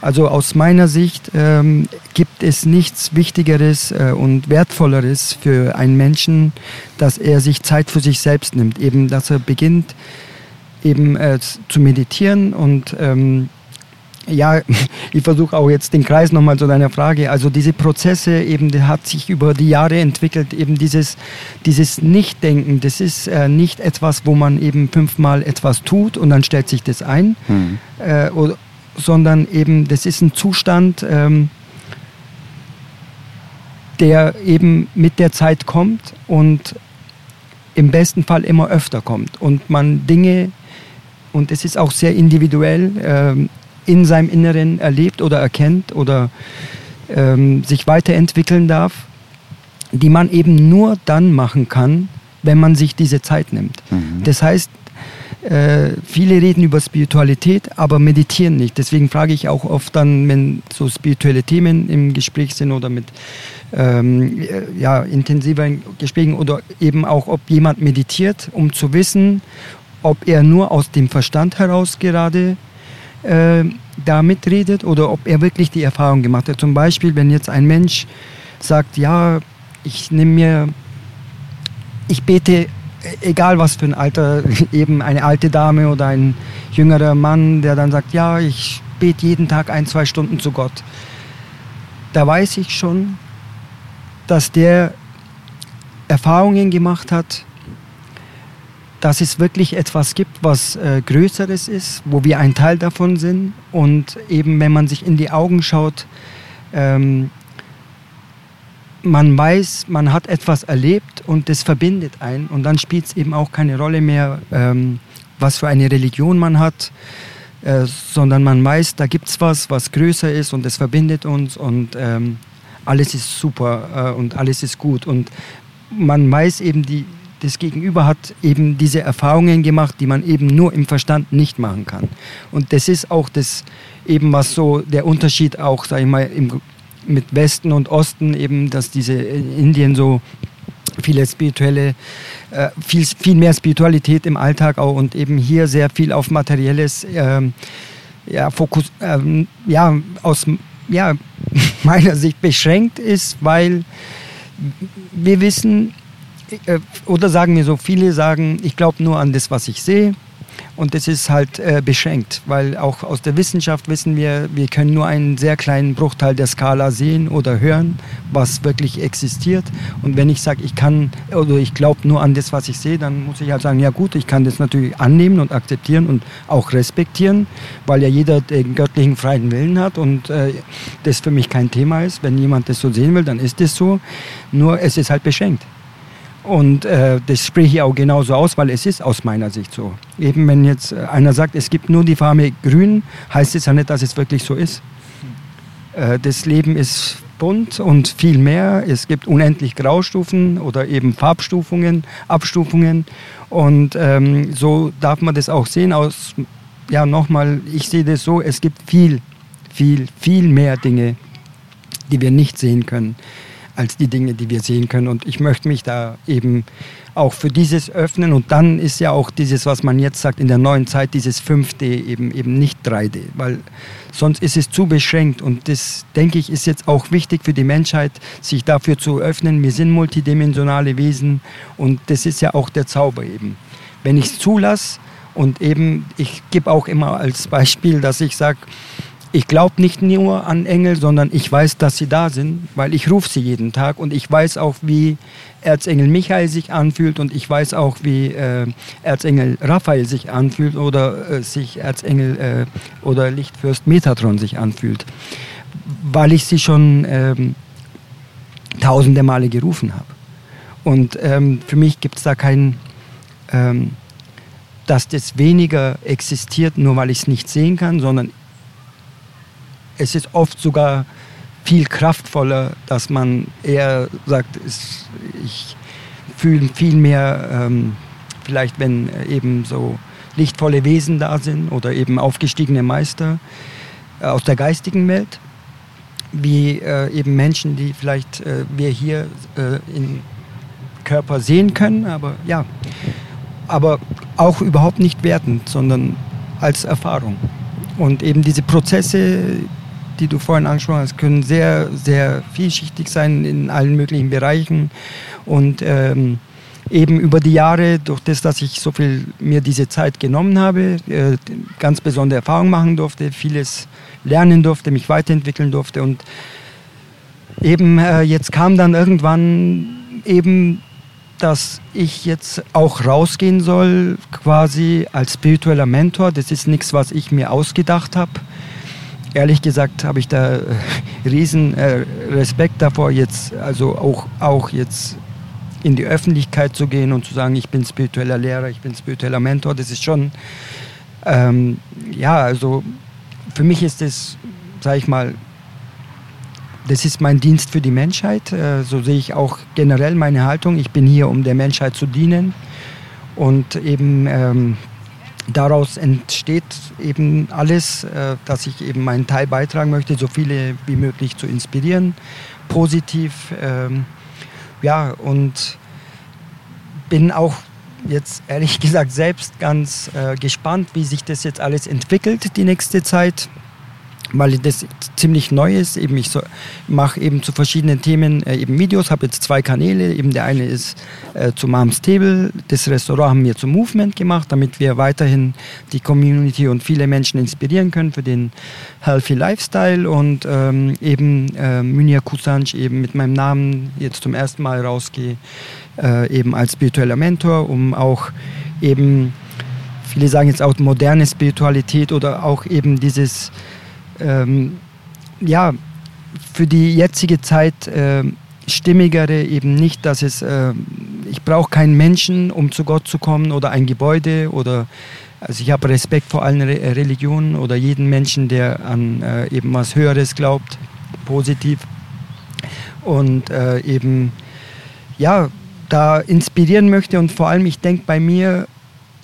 Also aus meiner Sicht ähm, gibt es nichts Wichtigeres äh, und Wertvolleres für einen Menschen, dass er sich Zeit für sich selbst nimmt. Eben, dass er beginnt, eben äh, zu meditieren und ähm, ja, ich versuche auch jetzt den Kreis nochmal zu deiner Frage. Also diese Prozesse eben, die hat sich über die Jahre entwickelt. Eben dieses, dieses Nichtdenken, das ist äh, nicht etwas, wo man eben fünfmal etwas tut und dann stellt sich das ein,
Mhm.
äh, oder, sondern eben das ist ein Zustand, ähm, der eben mit der Zeit kommt und im besten Fall immer öfter kommt und man Dinge, und es ist auch sehr individuell, ähm, in seinem Inneren erlebt oder erkennt oder ähm, sich weiterentwickeln darf, die man eben nur dann machen kann, wenn man sich diese Zeit nimmt.
Mhm.
Das heißt, äh, viele reden über Spiritualität, aber meditieren nicht. Deswegen frage ich auch oft dann, wenn so spirituelle Themen im Gespräch sind oder mit ähm, äh, ja, intensiveren Gesprächen oder eben auch, ob jemand meditiert, um zu wissen, ob er nur aus dem Verstand heraus gerade äh, da mitredet oder ob er wirklich die Erfahrung gemacht hat. Zum Beispiel, wenn jetzt ein Mensch sagt, ja, ich nehme mir, ich bete, e- egal was für ein Alter, eben eine alte Dame oder ein jüngerer Mann, der dann sagt, ja, ich bete jeden Tag ein, zwei Stunden zu Gott. Da weiß ich schon, dass der Erfahrungen gemacht hat, dass es wirklich etwas gibt, was äh, Größeres ist, wo wir ein Teil davon sind. Und eben, wenn man sich in die Augen schaut, ähm, man weiß, man hat etwas erlebt und das verbindet einen. Und dann spielt es eben auch keine Rolle mehr, ähm, was für eine Religion man hat, äh, sondern man weiß, da gibt es was, was größer ist und das verbindet uns und ähm, alles ist super äh, und alles ist gut. Und man weiß eben, die, das Gegenüber hat eben diese Erfahrungen gemacht, die man eben nur im Verstand nicht machen kann. Und das ist auch das eben was so der Unterschied auch, sage ich mal, im, mit Westen und Osten eben, dass diese in Indien so viele spirituelle, äh, viel, viel mehr Spiritualität im Alltag auch und eben hier sehr viel auf materielles ähm, ja, Fokus, ähm, ja, aus ja, meiner Sicht beschränkt ist, weil wir wissen, äh, oder sagen wir so, viele sagen, ich glaube nur an das, was ich sehe. Und das ist halt äh, beschränkt, weil auch aus der Wissenschaft wissen wir, wir können nur einen sehr kleinen Bruchteil der Skala sehen oder hören, was wirklich existiert. Und wenn ich sage, ich kann oder ich glaube nur an das, was ich sehe, dann muss ich halt sagen, ja gut, ich kann das natürlich annehmen und akzeptieren und auch respektieren, weil ja jeder den göttlichen freien Willen hat und äh, das für mich kein Thema ist. Wenn jemand das so sehen will, dann ist das so. Nur es ist halt beschränkt. Und äh, das spreche ich auch genauso aus, weil es ist aus meiner Sicht so. Eben wenn jetzt äh, einer sagt, es gibt nur die Farbe grün, heißt es ja nicht, dass es wirklich so ist. Äh, das Leben ist bunt und viel mehr. Es gibt unendlich Graustufen oder eben Farbstufungen, Abstufungen. Und ähm, so darf man das auch sehen. Aus, ja, nochmal, ich sehe das so, es gibt viel, viel, viel mehr Dinge, die wir nicht sehen können als die Dinge, die wir sehen können. Und ich möchte mich da eben auch für dieses öffnen. Und dann ist ja auch dieses, was man jetzt sagt, in der neuen Zeit, dieses 5D eben, eben nicht 3D, weil sonst ist es zu beschränkt. Und das, denke ich, ist jetzt auch wichtig für die Menschheit, sich dafür zu öffnen. Wir sind multidimensionale Wesen und das ist ja auch der Zauber eben. Wenn ich es zulasse und eben, ich gebe auch immer als Beispiel, dass ich sage, ich glaube nicht nur an Engel, sondern ich weiß, dass sie da sind, weil ich rufe sie jeden Tag und ich weiß auch, wie Erzengel Michael sich anfühlt und ich weiß auch, wie äh, Erzengel Raphael sich anfühlt oder äh, sich Erzengel äh, oder Lichtfürst Metatron sich anfühlt, weil ich sie schon ähm, tausende Male gerufen habe. Und ähm, für mich gibt es da kein, ähm, dass das weniger existiert, nur weil ich es nicht sehen kann, sondern es ist oft sogar viel kraftvoller, dass man eher sagt, es, ich fühle viel mehr, ähm, vielleicht wenn eben so lichtvolle Wesen da sind oder eben aufgestiegene Meister äh, aus der geistigen Welt, wie äh, eben Menschen, die vielleicht äh, wir hier äh, im Körper sehen können, aber ja, aber auch überhaupt nicht wertend, sondern als Erfahrung. Und eben diese Prozesse, die du vorhin angesprochen hast, können sehr, sehr vielschichtig sein in allen möglichen Bereichen. Und ähm, eben über die Jahre, durch das, dass ich so viel mir diese Zeit genommen habe, äh, ganz besondere Erfahrungen machen durfte, vieles lernen durfte, mich weiterentwickeln durfte. Und eben äh, jetzt kam dann irgendwann eben dass ich jetzt auch rausgehen soll, quasi als spiritueller Mentor. Das ist nichts, was ich mir ausgedacht habe, ehrlich gesagt habe ich da äh, riesen äh, Respekt davor, jetzt also auch, auch jetzt in die Öffentlichkeit zu gehen und zu sagen, ich bin spiritueller Lehrer, ich bin spiritueller Mentor. Das ist schon, ähm, ja, also für mich ist das, sage ich mal, das ist mein Dienst für die Menschheit. Äh, so sehe ich auch generell meine Haltung. Ich bin hier, um der Menschheit zu dienen und eben ähm, daraus entsteht eben alles, äh, dass ich eben meinen Teil beitragen möchte, so viele wie möglich zu inspirieren, positiv. Ähm, ja, und bin auch jetzt ehrlich gesagt selbst ganz äh, gespannt, wie sich das jetzt alles entwickelt die nächste Zeit, weil das ziemlich neu ist. Eben ich so, mache eben zu verschiedenen Themen äh, eben Videos, habe jetzt zwei Kanäle. Eben der eine ist äh, zu Moms Table. Das Restaurant haben wir zum Movement gemacht, damit wir weiterhin die Community und viele Menschen inspirieren können für den Healthy Lifestyle. Und ähm, eben äh, Munir Kusanj eben mit meinem Namen jetzt zum ersten Mal rausgehe, äh, eben als spiritueller Mentor, um auch eben viele sagen jetzt auch moderne Spiritualität oder auch eben dieses ähm, ja, für die jetzige Zeit äh, stimmigere eben nicht, dass es, äh, ich brauche keinen Menschen, um zu Gott zu kommen oder ein Gebäude oder, also ich habe Respekt vor allen Re Religionen oder jeden Menschen, der an äh, eben was Höheres glaubt, positiv. Und äh, eben, ja, da inspirieren möchte und vor allem, ich denke, bei mir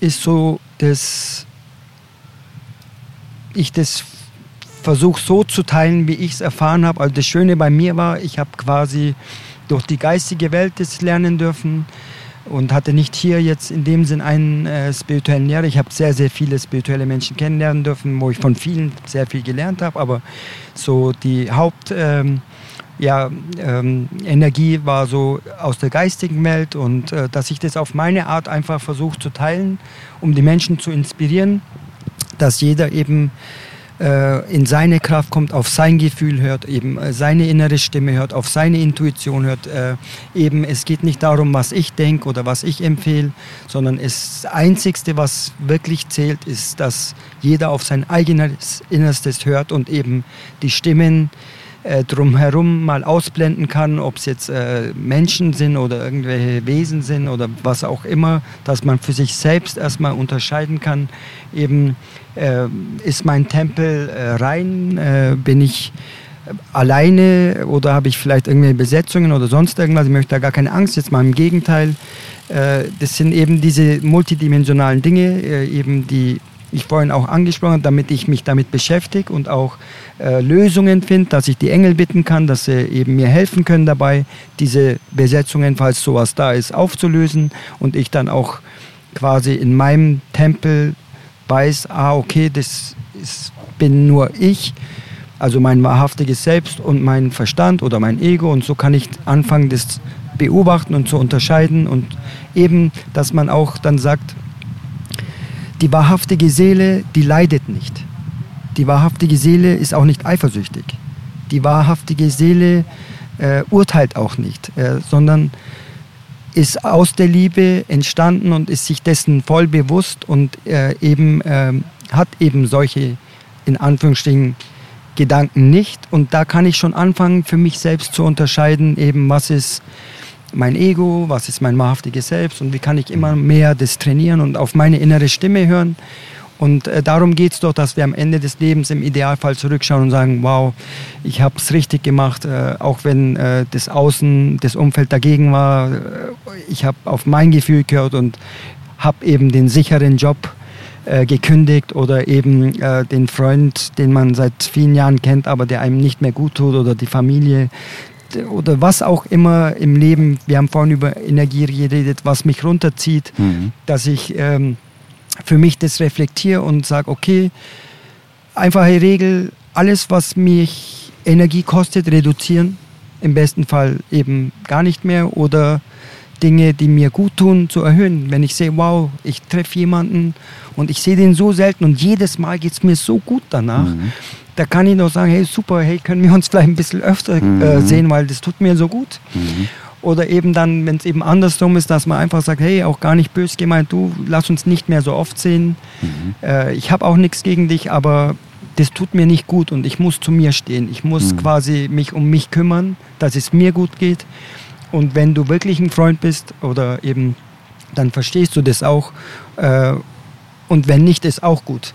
ist so, dass ich das versuche so zu teilen, wie ich es erfahren habe. Also das Schöne bei mir war, ich habe quasi durch die geistige Welt das lernen dürfen und hatte nicht hier jetzt in dem Sinn einen äh, spirituellen Lehrer. Ich habe sehr, sehr viele spirituelle Menschen kennenlernen dürfen, wo ich von vielen sehr viel gelernt habe, aber so die Haupt... Ähm, ja, ähm, Energie war so aus der geistigen Welt und äh, dass ich das auf meine Art einfach versuche zu teilen, um die Menschen zu inspirieren, dass jeder eben in seine Kraft kommt, auf sein Gefühl hört, eben äh, seine innere Stimme hört, auf seine Intuition hört. Äh, eben, es geht nicht darum, was ich denke oder was ich empfehle, sondern das Einzigste, was wirklich zählt, ist, dass jeder auf sein eigenes Innerstes hört und eben die Stimmen äh, drumherum mal ausblenden kann, ob es jetzt äh, Menschen sind oder irgendwelche Wesen sind oder was auch immer, dass man für sich selbst erstmal unterscheiden kann, eben äh, ist mein Tempel äh, rein, äh, bin ich alleine oder habe ich vielleicht irgendwelche Besetzungen oder sonst irgendwas. Ich möchte da gar keine Angst, jetzt mal im Gegenteil. Äh, das sind eben diese multidimensionalen Dinge, eben die ich vorhin auch angesprochen habe, damit ich mich damit beschäftige und auch äh, Lösungen finde, dass ich die Engel bitten kann, dass sie eben mir helfen können dabei, diese Besetzungen, falls sowas da ist, aufzulösen und ich dann auch quasi in meinem Tempel weiß, ah, okay, das ist, bin nur ich, also mein wahrhaftiges Selbst und mein Verstand oder mein Ego und so kann ich anfangen, das beobachten und zu unterscheiden und eben, dass man auch dann sagt, die wahrhaftige Seele, die leidet nicht. Die wahrhaftige Seele ist auch nicht eifersüchtig. Die wahrhaftige Seele äh, urteilt auch nicht, äh, sondern ist aus der Liebe entstanden und ist sich dessen voll bewusst und äh, eben ähm, hat eben solche in Anführungsstrichen Gedanken nicht. Und da kann ich schon anfangen, für mich selbst zu unterscheiden, eben was ist mein Ego, was ist mein wahrhaftiges Selbst und wie kann ich immer mehr das trainieren und auf meine innere Stimme hören. Und äh, darum geht es doch, dass wir am Ende des Lebens im Idealfall zurückschauen und sagen, wow, ich habe es richtig gemacht, äh, auch wenn äh, das Außen, das Umfeld dagegen war. Äh, ich habe auf mein Gefühl gehört und habe eben den sicheren Job äh, gekündigt oder eben äh, den Freund, den man seit vielen Jahren kennt, aber der einem nicht mehr gut tut oder die Familie, oder was auch immer im Leben, wir haben vorhin über Energie geredet, was mich runterzieht, mhm. dass ich ähm, für mich das reflektiere und sage, okay, einfache Regel, alles, was mich Energie kostet, reduzieren. Im besten Fall eben gar nicht mehr oder Dinge, die mir gut tun, zu erhöhen. Wenn ich sehe, wow, ich treffe jemanden und ich sehe den so selten und jedes Mal geht es mir so gut danach, mhm da kann ich noch sagen, hey super, hey, können wir uns vielleicht ein bisschen öfter äh, mhm. äh, sehen, weil das tut mir so gut. Mhm. Oder eben dann, wenn es eben andersrum ist, dass man einfach sagt, hey, auch gar nicht böse gemeint, du, lass uns nicht mehr so oft sehen. Mhm. Äh, ich habe auch nichts gegen dich, aber das tut mir nicht gut und ich muss zu mir stehen. Ich muss mhm. quasi mich um mich kümmern, dass es mir gut geht. Und wenn du wirklich ein Freund bist oder eben, dann verstehst du das auch. Äh, und wenn nicht, ist auch gut.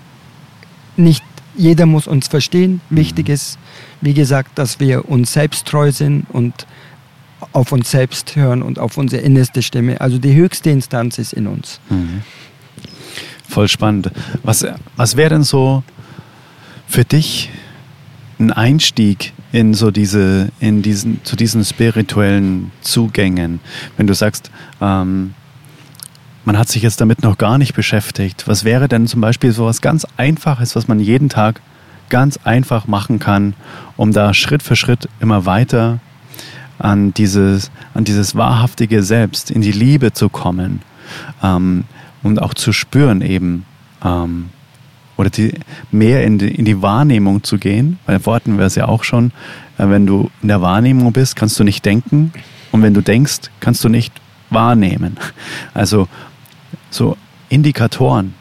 Nicht jeder muss uns verstehen. Wichtig ist, wie gesagt, dass wir uns selbst treu sind und auf uns selbst hören und auf unsere innerste Stimme. Also die höchste Instanz ist in uns. Mhm.
Voll spannend. Was, was wäre denn so für dich ein Einstieg in so diese, in diesen, zu diesen spirituellen Zugängen? Wenn du sagst, ähm, man hat sich jetzt damit noch gar nicht beschäftigt. Was wäre denn zum Beispiel so was ganz Einfaches, was man jeden Tag ganz einfach machen kann, um da Schritt für Schritt immer weiter an dieses, an dieses wahrhaftige Selbst, in die Liebe zu kommen ähm, und auch zu spüren eben ähm, oder die, mehr in die, in die Wahrnehmung zu gehen, weil hatten wir es ja auch schon, äh, wenn du in der Wahrnehmung bist, kannst du nicht denken und wenn du denkst, kannst du nicht wahrnehmen. Also so Indikatoren,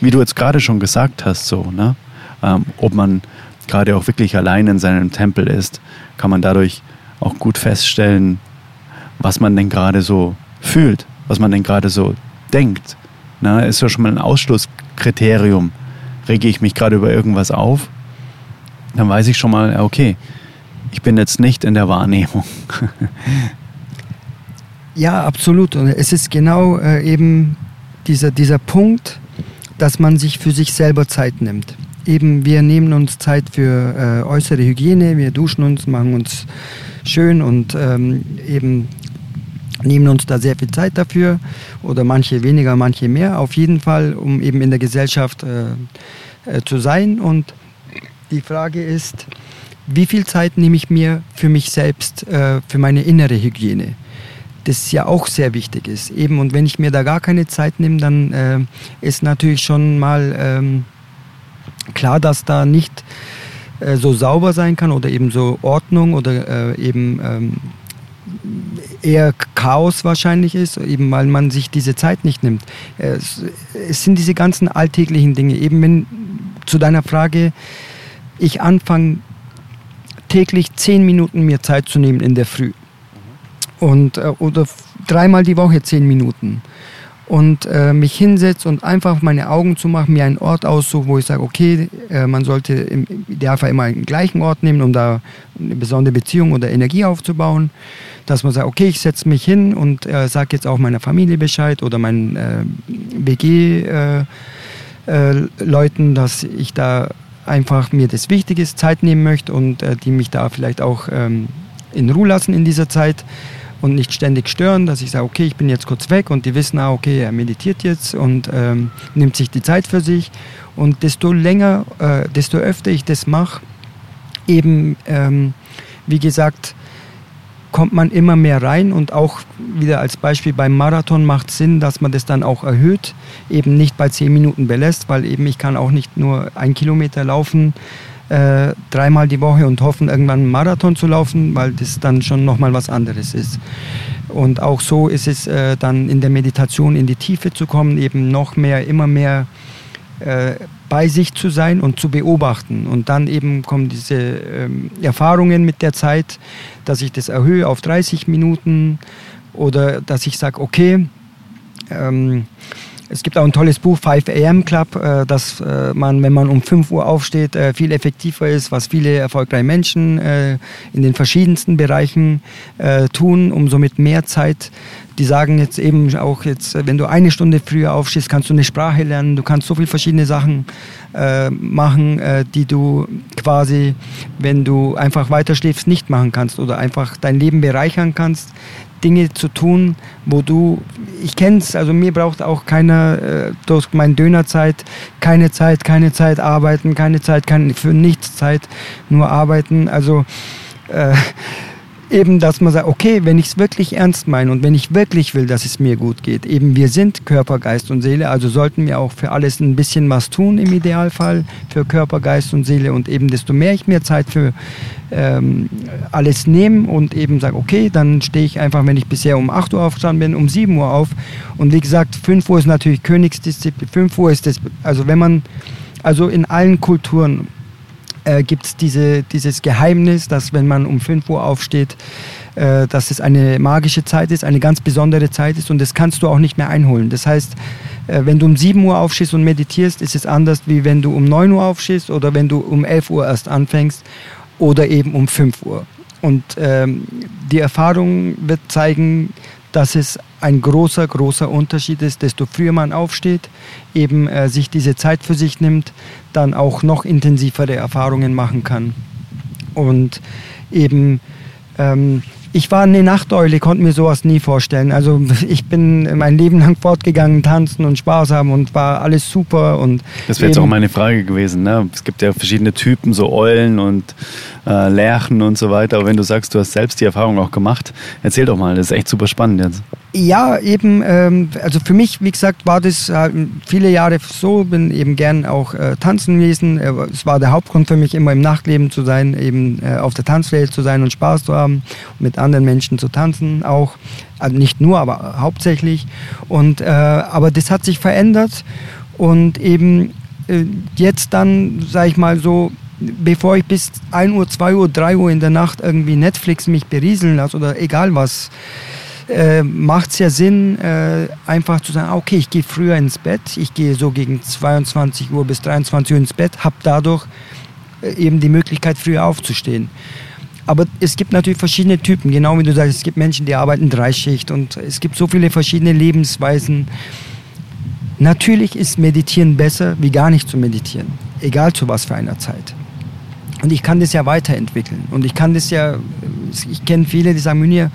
wie du jetzt gerade schon gesagt hast, so, ne? Ähm, ob man gerade auch wirklich allein in seinem Tempel ist, kann man dadurch auch gut feststellen, was man denn gerade so fühlt, was man denn gerade so denkt. Na, ist ja schon mal ein Ausschlusskriterium. Rege ich mich gerade über irgendwas auf, dann weiß ich schon mal, okay, ich bin jetzt nicht in der Wahrnehmung.
ja, absolut. Und es ist genau äh, eben dieser, dieser Punkt, dass man sich für sich selber Zeit nimmt. Eben, wir nehmen uns Zeit für äh, äußere Hygiene, wir duschen uns, machen uns schön und ähm, eben nehmen uns da sehr viel Zeit dafür oder manche weniger, manche mehr, auf jeden Fall, um eben in der Gesellschaft äh, äh, zu sein. Und die Frage ist, wie viel Zeit nehme ich mir für mich selbst, äh, für meine innere Hygiene? Das ja auch sehr wichtig ist. Eben, und wenn ich mir da gar keine Zeit nehme, dann äh, ist natürlich schon mal ähm, klar, dass da nicht äh, so sauber sein kann oder eben so Ordnung oder äh, eben ähm, eher Chaos wahrscheinlich ist, eben weil man sich diese Zeit nicht nimmt. Es, es, sind diese ganzen alltäglichen Dinge. Eben wenn zu deiner Frage, ich anfange täglich zehn Minuten mir Zeit zu nehmen in der Früh. Und, äh, oder dreimal die Woche zehn Minuten und äh, mich hinsetze und einfach meine Augen zu machen, mir einen Ort aussuche, wo ich sage, okay, äh, man sollte im Idealfall immer den gleichen Ort nehmen, um da eine besondere Beziehung oder Energie aufzubauen, dass man sagt, okay, ich setze mich hin und äh, sage jetzt auch meiner Familie Bescheid oder meinen äh, WG-Leuten, äh, äh, dass ich da einfach mir das Wichtige Zeit nehmen möchte und die mich da vielleicht auch ähm, in Ruhe lassen in dieser Zeit und nicht ständig stören, dass ich sage, okay, ich bin jetzt kurz weg und die wissen, ah, okay, er meditiert jetzt und ähm, nimmt sich die Zeit für sich. Und desto länger, äh, desto öfter ich das mache, eben, ähm, wie gesagt, kommt man immer mehr rein und auch wieder als Beispiel beim Marathon macht Sinn, dass man das dann auch erhöht, eben nicht bei zehn Minuten belässt, weil eben ich kann auch nicht nur ein Kilometer laufen, äh, dreimal die Woche und hoffen, irgendwann einen Marathon zu laufen, weil das dann schon nochmal was anderes ist. Und auch so ist es äh, dann in der Meditation in die Tiefe zu kommen, eben noch mehr, immer mehr äh, bei sich zu sein und zu beobachten. Und dann eben kommen diese ähm, Erfahrungen mit der Zeit, dass ich das erhöhe auf 30 Minuten oder dass ich sage, okay, ähm, es gibt auch ein tolles Buch, 5 AM Club, äh, dass äh, man, wenn man um 5 Uhr aufsteht, äh, viel effektiver ist, was viele erfolgreiche Menschen in den verschiedensten Bereichen tun, um somit mehr Zeit. Die sagen jetzt eben auch jetzt, wenn du eine Stunde früher aufstehst, kannst du eine Sprache lernen, du kannst so viele verschiedene Sachen machen, die du quasi, wenn du einfach weiter schläfst, nicht machen kannst oder einfach dein Leben bereichern kannst, Dinge zu tun, wo du, ich kenne es, also mir braucht auch keiner äh, durch meine Dönerzeit keine Zeit, keine Zeit arbeiten, keine Zeit, keine, für nichts Zeit, nur arbeiten. Also äh, eben, dass man sagt, okay, wenn ich es wirklich ernst meine und wenn ich wirklich will, dass es mir gut geht, eben wir sind Körper, Geist und Seele, also sollten wir auch für alles ein bisschen was tun im Idealfall, für Körper, Geist und Seele und eben desto mehr ich mir Zeit für ähm, alles nehme und eben sage, okay, dann stehe ich einfach, wenn ich bisher um 8 Uhr aufgestanden bin, um 7 Uhr auf. Und wie gesagt, 5 Uhr ist natürlich Königsdisziplin, 5 Uhr ist das, also wenn man, also in allen Kulturen, äh, gibt es diese, dieses Geheimnis, dass wenn man um 5 Uhr aufsteht, äh, dass es eine magische Zeit ist, eine ganz besondere Zeit ist und das kannst du auch nicht mehr einholen. Das heißt, äh, wenn du um 7 Uhr aufstehst und meditierst, ist es anders, wie wenn du um 9 Uhr aufstehst oder wenn du um 11 Uhr erst anfängst oder eben um 5 Uhr. Und ähm, die Erfahrung wird zeigen, dass es ein großer, großer Unterschied ist, desto früher man aufsteht, eben äh, sich diese Zeit für sich nimmt, dann auch noch intensivere Erfahrungen machen kann. Und eben, ähm, ich war eine Nachteule, konnte mir sowas nie vorstellen. Also ich bin mein Leben lang fortgegangen, tanzen und Spaß haben und war alles super. Und
das wäre jetzt auch meine Frage gewesen. Ne? Es gibt ja verschiedene Typen, so Eulen und äh, Lerchen und so weiter. Aber wenn du sagst, du hast selbst die Erfahrung auch gemacht, erzähl doch mal, das ist echt super spannend jetzt.
Ja, eben, ähm, also für mich, wie gesagt, war das äh, viele Jahre so, bin eben gern auch äh, tanzen gewesen. Äh, es war der Hauptgrund für mich, immer im Nachtleben zu sein, eben äh, auf der Tanzfläche zu sein und Spaß zu haben, mit anderen Menschen zu tanzen auch. Also nicht nur, aber hauptsächlich. Und, äh, aber das hat sich verändert und eben äh, jetzt dann, sage ich mal so, bevor ich bis 1 Uhr, 2 Uhr, 3 Uhr in der Nacht irgendwie Netflix mich berieseln lasse oder egal was, äh, macht es ja Sinn, äh, einfach zu sagen, okay, ich gehe früher ins Bett, ich gehe so gegen 22 Uhr bis 23 Uhr ins Bett, habe dadurch äh, eben die Möglichkeit, früher aufzustehen. Aber es gibt natürlich verschiedene Typen, genau wie du sagst, es gibt Menschen, die arbeiten Dreischicht und es gibt so viele verschiedene Lebensweisen. Natürlich ist Meditieren besser, wie gar nicht zu meditieren, egal zu was für einer Zeit. Und ich kann das ja weiterentwickeln. Und ich kann das ja, ich kenne viele, die sagen mir,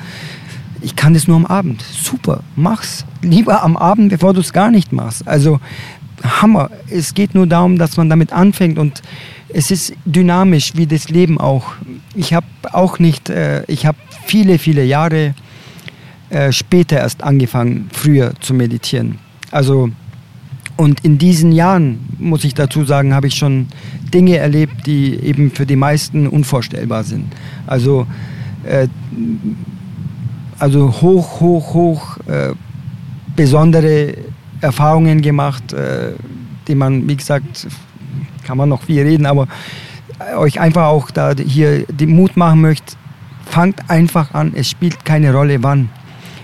ich kann das nur am Abend. Super, mach's. Lieber am Abend, bevor du es gar nicht machst. Also Hammer. Es geht nur darum, dass man damit anfängt und es ist dynamisch, wie das Leben auch. Ich habe auch nicht, äh, ich habe viele, viele Jahre äh, später erst angefangen, früher zu meditieren. Also und in diesen Jahren, muss ich dazu sagen, habe ich schon Dinge erlebt, die eben für die meisten unvorstellbar sind. Also äh, also hoch, hoch, hoch äh, besondere Erfahrungen gemacht, äh, die man, wie gesagt, kann man noch viel reden, aber euch einfach auch da hier den Mut machen möchte, fangt einfach an, es spielt keine Rolle wann.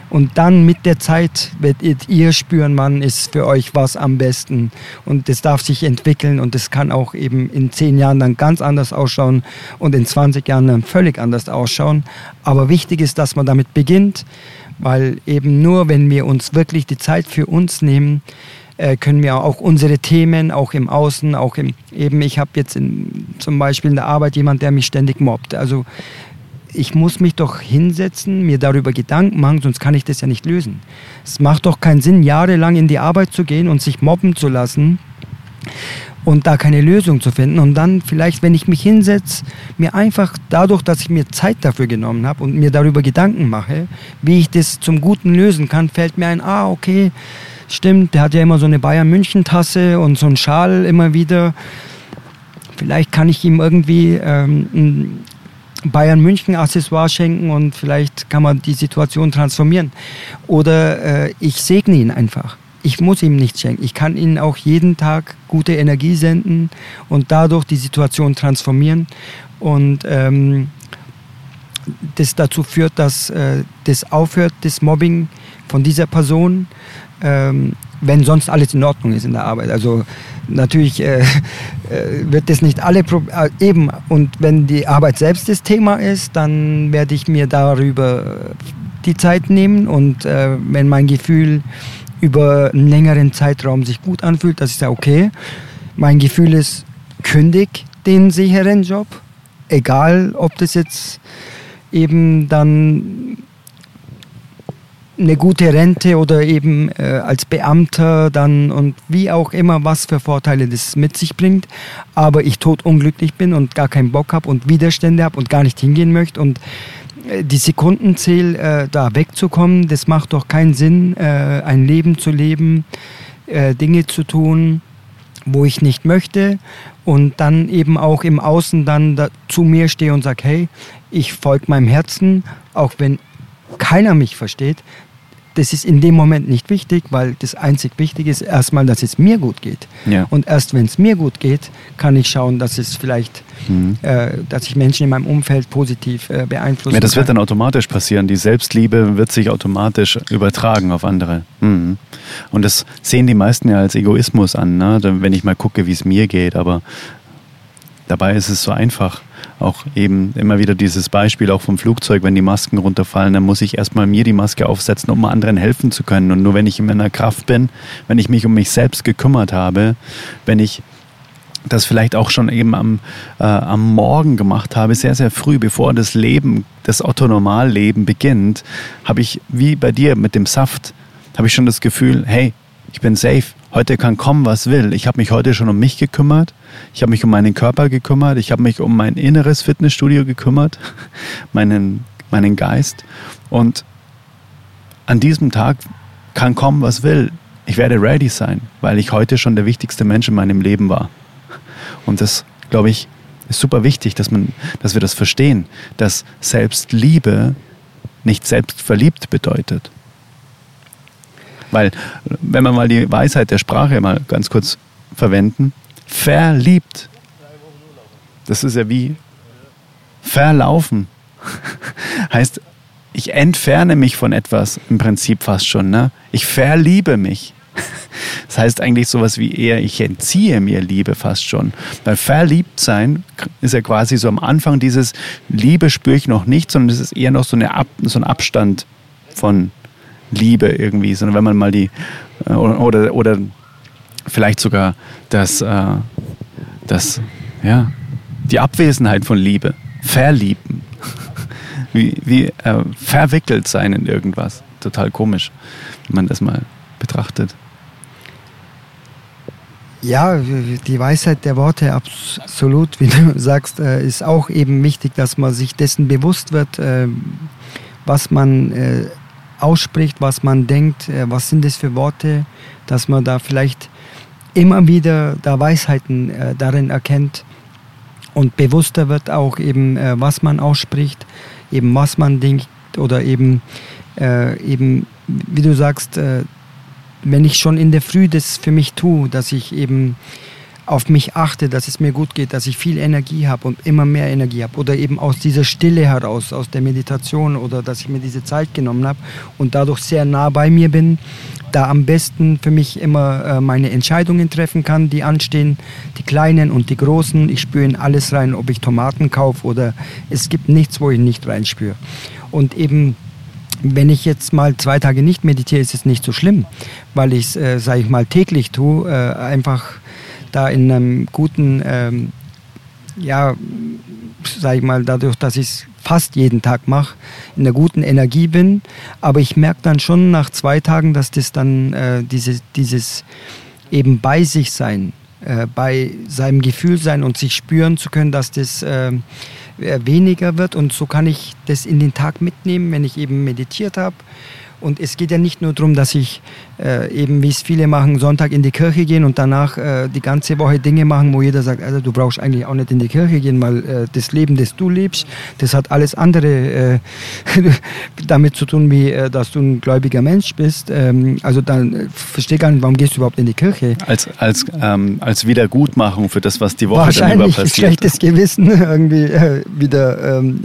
Und dann mit der Zeit werdet ihr spüren, wann ist für euch was am besten. Und das darf sich entwickeln und das kann auch eben in zehn Jahren dann ganz anders ausschauen und in 20 Jahren dann völlig anders ausschauen. Aber wichtig ist, dass man damit beginnt, weil eben nur wenn wir uns wirklich die Zeit für uns nehmen, äh, können wir auch unsere Themen, auch im Außen, auch im, eben, ich habe jetzt in, zum Beispiel in der Arbeit jemand, der mich ständig mobbt. Also ich muss mich doch hinsetzen, mir darüber Gedanken machen, sonst kann ich das ja nicht lösen. Es macht doch keinen Sinn, jahrelang in die Arbeit zu gehen und sich mobben zu lassen und da keine Lösung zu finden. Und dann vielleicht, wenn ich mich hinsetze, mir einfach dadurch, dass ich mir Zeit dafür genommen habe und mir darüber Gedanken mache, wie ich das zum Guten lösen kann, fällt mir ein, ah, okay, stimmt, der hat ja immer so eine Bayern-München-Tasse und so einen Schal immer wieder. Vielleicht kann ich ihm irgendwie ähm, Bayern München Accessoire schenken und vielleicht kann man die Situation transformieren. Oder äh, ich segne ihn einfach. Ich muss ihm nichts schenken. Ich kann ihm auch jeden Tag gute Energie senden und dadurch die Situation transformieren. Und ähm, das dazu führt, dass äh, das aufhört, das Mobbing von dieser Person, ähm, wenn sonst alles in Ordnung ist in der Arbeit. Also natürlich äh, äh, wird das nicht alle Pro äh, eben und wenn die Arbeit selbst das Thema ist, dann werde ich mir darüber die Zeit nehmen und äh, wenn mein Gefühl über einen längeren Zeitraum sich gut anfühlt, dass ich sage, okay, mein Gefühl ist, kündig den sicheren Job, egal ob das jetzt eben dann eine gute Rente oder eben äh, als Beamter dann und wie auch immer, was für Vorteile das mit sich bringt. Aber ich tot unglücklich bin und gar keinen Bock habe und Widerstände habe und gar nicht hingehen möchte und äh, die Sekundenzähl äh, da wegzukommen, das macht doch keinen Sinn, äh, ein Leben zu leben, äh, Dinge zu tun, wo ich nicht möchte und dann eben auch im Außen dann da, zu mir stehe und sage, hey, ich folge meinem Herzen, auch wenn keiner mich versteht, das ist in dem Moment nicht wichtig, weil das einzig Wichtige ist erstmal, dass es mir gut geht. Ja. Und erst wenn es mir gut geht, kann ich schauen, dass es vielleicht, mhm. äh, dass ich Menschen in meinem Umfeld positiv äh, beeinflussen
Ja, das kann. wird dann automatisch passieren. Die Selbstliebe wird sich automatisch übertragen auf andere. Mhm. Und das sehen die meisten ja als Egoismus an, ne? wenn ich mal gucke, wie es mir geht. Aber dabei ist es so einfach auch eben immer wieder dieses Beispiel auch vom Flugzeug, wenn die Masken runterfallen, dann muss ich erstmal mir die Maske aufsetzen, um anderen helfen zu können. Und nur wenn ich in meiner Kraft bin, wenn ich mich um mich selbst gekümmert habe, wenn ich das vielleicht auch schon eben am, äh, am Morgen gemacht habe, sehr, sehr früh, bevor das Leben, das Otto-Normalleben beginnt, habe ich, wie bei dir mit dem Saft, habe ich schon das Gefühl, hey, ich bin safe. Heute kann kommen, was will. Ich habe mich heute schon um mich gekümmert. Ich habe mich um meinen Körper gekümmert. Ich habe mich um mein inneres Fitnessstudio gekümmert, meinen, meinen Geist. Und an diesem Tag kann kommen, was will. Ich werde ready sein, weil ich heute schon der wichtigste Mensch in meinem Leben war. Und das, glaube ich, ist super wichtig, dass, man, dass wir das verstehen, dass Selbstliebe nicht selbstverliebt bedeutet. Weil, wenn wir mal die Weisheit der Sprache mal ganz kurz verwenden, verliebt, das ist ja wie verlaufen. heißt, ich entferne mich von etwas im Prinzip fast schon. Ne? Ich verliebe mich. Das heißt eigentlich sowas wie eher, ich entziehe mir Liebe fast schon. Weil verliebt sein ist ja quasi so am Anfang dieses Liebe spüre ich noch nicht, sondern es ist eher noch so, eine Ab, so ein Abstand von Liebe irgendwie, sondern wenn man mal die, äh, oder, oder vielleicht sogar das, äh, das, ja, die Abwesenheit von Liebe, verlieben, wie, wie äh, verwickelt sein in irgendwas. Total komisch, wenn man das mal betrachtet.
Ja, die Weisheit der Worte, absolut, wie du sagst, ist auch eben wichtig, dass man sich dessen bewusst wird, was man ausspricht, was man denkt, äh, was sind das für Worte, dass man da vielleicht immer wieder da Weisheiten äh, darin erkennt und bewusster wird auch eben, äh, was man ausspricht, eben was man denkt oder eben, äh, eben wie du sagst, äh, wenn ich schon in der Früh das für mich tue, dass ich eben auf mich achte, dass es mir gut geht, dass ich viel Energie habe und immer mehr Energie habe oder eben aus dieser Stille heraus, aus der Meditation oder dass ich mir diese Zeit genommen habe und dadurch sehr nah bei mir bin, da am besten für mich immer äh, meine Entscheidungen treffen kann, die anstehen, die kleinen und die großen. Ich spüre in alles rein, ob ich Tomaten kaufe oder es gibt nichts, wo ich nicht reinspüre. Und eben wenn ich jetzt mal zwei Tage nicht meditiere, ist es nicht so schlimm, weil ich es, äh, sage ich mal, täglich tue, äh, einfach da in einem guten, ähm, ja, sag ich mal, dadurch, dass ich es fast jeden Tag mache, in einer guten Energie bin. Aber ich merke dann schon nach zwei Tagen, dass das dann äh, diese, dieses eben bei sich sein, äh, bei seinem Gefühl sein und sich spüren zu können, dass das äh, weniger wird. Und so kann ich das in den Tag mitnehmen, wenn ich eben meditiert habe. Und es geht ja nicht nur darum, dass ich äh, eben, wie es viele machen, Sonntag in die Kirche gehen und danach äh, die ganze Woche Dinge machen, wo jeder sagt, also du brauchst eigentlich auch nicht in die Kirche gehen, weil äh, das Leben, das du lebst, das hat alles andere äh, damit zu tun, wie äh, dass du ein gläubiger Mensch bist. Ähm, also dann äh, verstehe gar nicht, warum gehst du überhaupt in die Kirche?
Als, als, ähm, als Wiedergutmachung für das, was die Woche
Wahrscheinlich
dann über passiert.
schlechtes Gewissen irgendwie wieder ähm,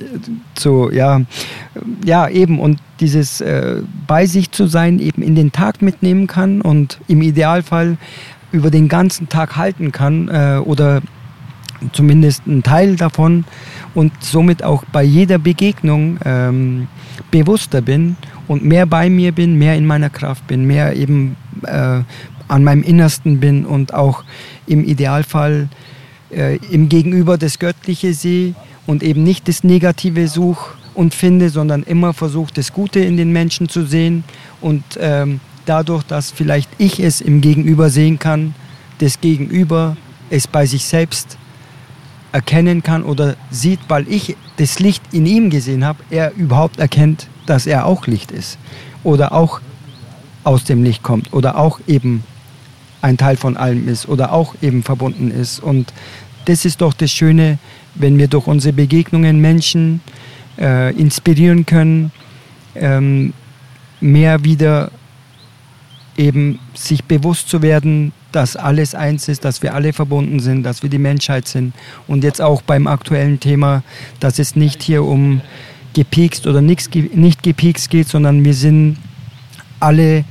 zu, ja, ja eben und dieses äh, bei sich zu sein, eben in den Tag mitnehmen kann und im Idealfall über den ganzen Tag halten kann äh, oder zumindest einen Teil davon und somit auch bei jeder Begegnung ähm, bewusster bin und mehr bei mir bin, mehr in meiner Kraft bin, mehr eben äh, an meinem Innersten bin und auch im Idealfall äh, im Gegenüber das Göttliche sehe und eben nicht das Negative suche und finde, sondern immer versuche, das Gute in den Menschen zu sehen und ähm, dadurch, dass vielleicht ich es im Gegenüber sehen kann, das Gegenüber es bei sich selbst erkennen kann oder sieht, weil ich das Licht in ihm gesehen habe, er überhaupt erkennt, dass er auch Licht ist oder auch aus dem Licht kommt oder auch eben ein Teil von allem ist oder auch eben verbunden ist. Und das ist doch das Schöne, wenn wir durch unsere Begegnungen Menschen äh, inspirieren können, ähm, mehr wieder eben sich bewusst zu werden, dass alles eins ist, dass wir alle verbunden sind, dass wir die Menschheit sind. Und jetzt auch beim aktuellen Thema, dass es nicht hier um gepikst oder nicht, nicht gepikst geht, sondern wir sind alle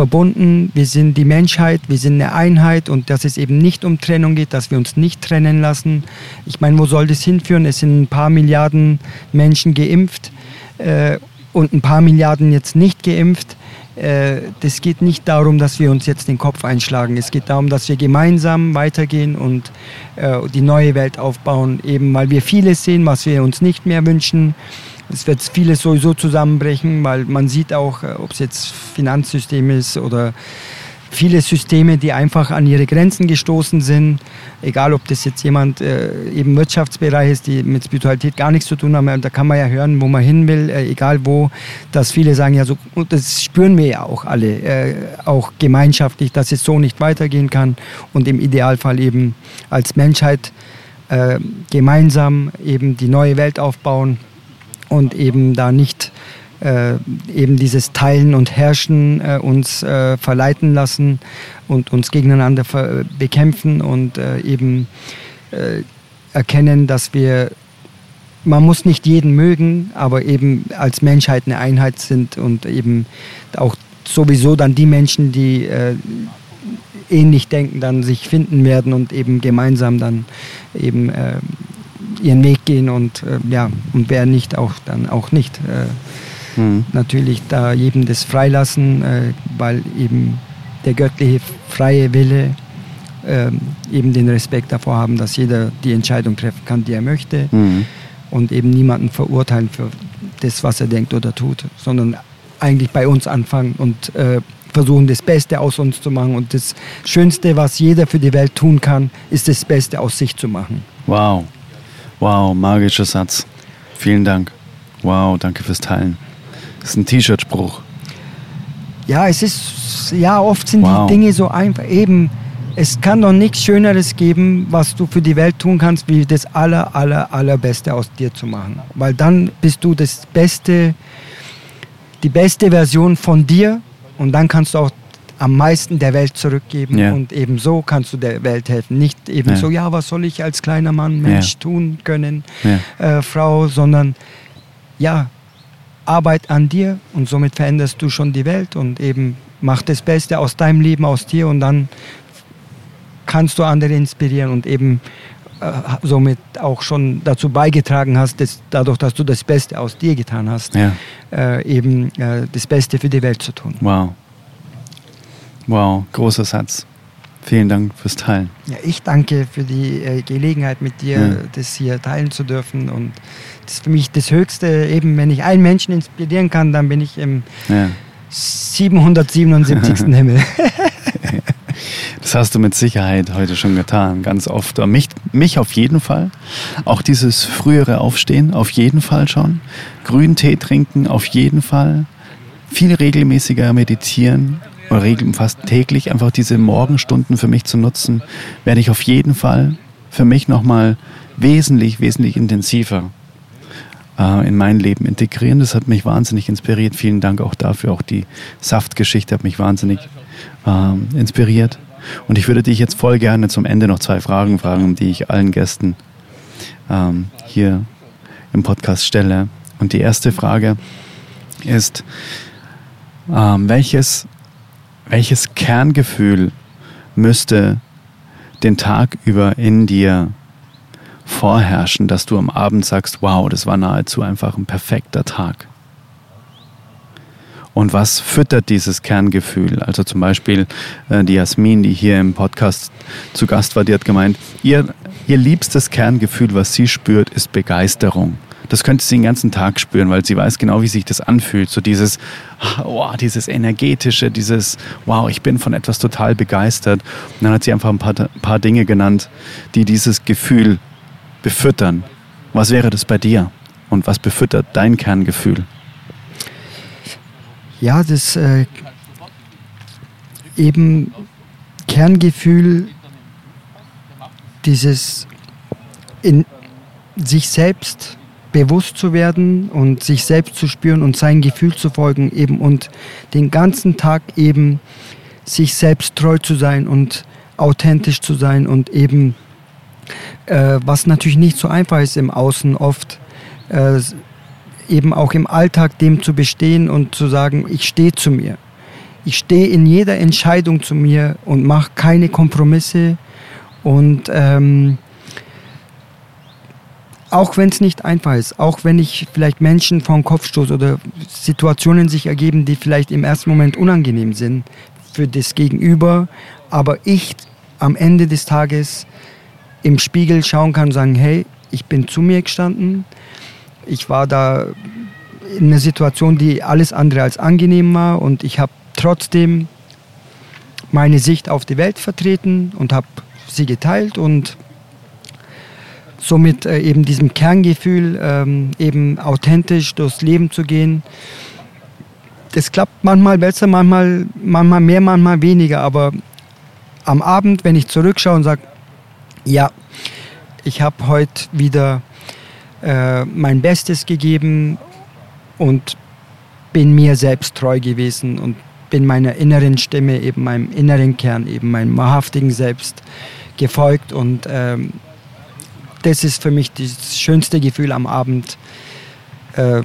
verbunden, wir sind die Menschheit, wir sind eine Einheit und dass es eben nicht um Trennung geht, dass wir uns nicht trennen lassen. Ich meine, wo soll das hinführen? Es sind ein paar Milliarden Menschen geimpft äh, und ein paar Milliarden jetzt nicht geimpft. äh, das geht nicht darum, dass wir uns jetzt den Kopf einschlagen. Es geht darum, dass wir gemeinsam weitergehen und äh, die neue Welt aufbauen, eben weil wir vieles sehen, was wir uns nicht mehr wünschen. Es wird vieles sowieso zusammenbrechen, weil man sieht auch, äh, ob es jetzt Finanzsystem ist oder viele Systeme, die einfach an ihre Grenzen gestoßen sind. Egal, ob das jetzt jemand äh, eben Wirtschaftsbereich ist, die mit Spiritualität gar nichts zu tun haben. Da kann man ja hören, wo man hin will, äh, egal wo. Dass viele sagen, ja, so, und das spüren wir ja auch alle, äh, auch gemeinschaftlich, dass es so nicht weitergehen kann und im Idealfall eben als Menschheit äh, gemeinsam eben die neue Welt aufbauen und eben da nicht äh, eben dieses Teilen und Herrschen äh, uns äh, verleiten lassen und uns gegeneinander bekämpfen und äh, eben äh, erkennen, dass wir, man muss nicht jeden mögen, aber eben als Menschheit eine Einheit sind und eben auch sowieso dann die Menschen, die äh, ähnlich denken, dann sich finden werden und eben gemeinsam dann eben ihren Weg gehen und ja, und wer nicht auch dann auch nicht mhm. natürlich da jedem das freilassen, äh, weil eben der göttliche freie Wille äh, eben den Respekt davor haben, dass jeder die Entscheidung treffen kann, die er möchte mhm. und eben niemanden verurteilen für das, was er denkt oder tut, sondern eigentlich bei uns anfangen und äh, versuchen, das Beste aus uns zu machen. Und das Schönste, was jeder für die Welt tun kann, ist das Beste aus sich zu machen.
Wow, wow, magischer Satz. Vielen Dank. Wow, danke fürs Teilen. Das ist ein T-Shirt-Spruch.
Ja, es ist, ja, oft sind wow. die Dinge so einfach. Eben, es kann doch nichts Schöneres geben, was du für die Welt tun kannst, wie das aller, aller, allerbeste aus dir zu machen. Weil dann bist du das Beste, die beste Version von dir und dann kannst du auch am meisten der Welt zurückgeben ja. und eben so kannst du der Welt helfen. Nicht eben ja. so, ja, was soll ich als kleiner Mann, Mensch tun können, äh, Frau, sondern ja, Arbeit an dir und somit veränderst du schon die Welt und eben mach das Beste aus deinem Leben, aus dir und dann kannst du andere inspirieren und eben äh, somit auch schon dazu beigetragen hast, dass, dadurch, dass du das Beste aus dir getan hast, ja. äh, eben äh, das Beste für die Welt zu tun.
Wow. Wow, großer Satz. Vielen Dank fürs Teilen.
Ja, ich danke für die äh, Gelegenheit, mit dir ja. das hier teilen zu dürfen. Und das ist für mich das Höchste, eben wenn ich einen Menschen inspirieren kann, dann bin ich im ja. 777. Himmel.
das hast du mit Sicherheit heute schon getan, ganz oft. Mich, mich auf jeden Fall. Auch dieses frühere Aufstehen, auf jeden Fall schon. Grünen Tee trinken, auf jeden Fall. Viel regelmäßiger meditieren, regeln fast täglich einfach diese Morgenstunden für mich zu nutzen, werde ich auf jeden Fall für mich nochmal wesentlich, wesentlich intensiver äh, in mein Leben integrieren. Das hat mich wahnsinnig inspiriert. Vielen Dank auch dafür. Auch die Saftgeschichte hat mich wahnsinnig äh, inspiriert. Und ich würde dich jetzt voll gerne zum Ende noch zwei Fragen fragen, die ich allen Gästen ähm, hier im Podcast stelle. Und die erste Frage ist, ähm, welches welches Kerngefühl müsste den Tag über in dir vorherrschen, dass du am Abend sagst, wow, das war nahezu einfach ein perfekter Tag? Und was füttert dieses Kerngefühl? Also zum Beispiel äh, die Jasmin, die hier im Podcast zu Gast war, die hat gemeint, ihr, ihr liebstes Kerngefühl, was sie spürt, ist Begeisterung das könnte sie den ganzen Tag spüren, weil sie weiß genau, wie sich das anfühlt. So dieses, wow, dieses energetische, dieses, wow, ich bin von etwas total begeistert. Und dann hat sie einfach ein paar, paar Dinge genannt, die dieses Gefühl befüttern. Was wäre das bei dir? Und was befüttert dein Kerngefühl?
Ja, das äh, eben Kerngefühl, dieses in sich selbst bewusst zu werden und sich selbst zu spüren und sein Gefühl zu folgen eben und den ganzen Tag eben sich selbst treu zu sein und authentisch zu sein und eben äh, was natürlich nicht so einfach ist im Außen oft äh, eben auch im Alltag dem zu bestehen und zu sagen ich stehe zu mir. Ich stehe in jeder Entscheidung zu mir und mache keine Kompromisse und ähm, auch wenn es nicht einfach ist, auch wenn ich vielleicht Menschen vor den Kopf stoße oder Situationen sich ergeben, die vielleicht im ersten Moment unangenehm sind für das Gegenüber, aber ich am Ende des Tages im Spiegel schauen kann und sagen, hey, ich bin zu mir gestanden, ich war da in einer Situation, die alles andere als angenehm war und ich habe trotzdem meine Sicht auf die Welt vertreten und habe sie geteilt und somit äh, eben diesem Kerngefühl, ähm, eben authentisch durchs Leben zu gehen. Das klappt manchmal besser, manchmal, manchmal mehr, manchmal weniger, aber am Abend, wenn ich zurückschaue und sage, ja, ich habe heute wieder äh, mein Bestes gegeben und bin mir selbst treu gewesen und bin meiner inneren Stimme, eben meinem inneren Kern, eben meinem wahrhaftigen Selbst gefolgt und ähm, das ist für mich das schönste Gefühl am Abend, äh,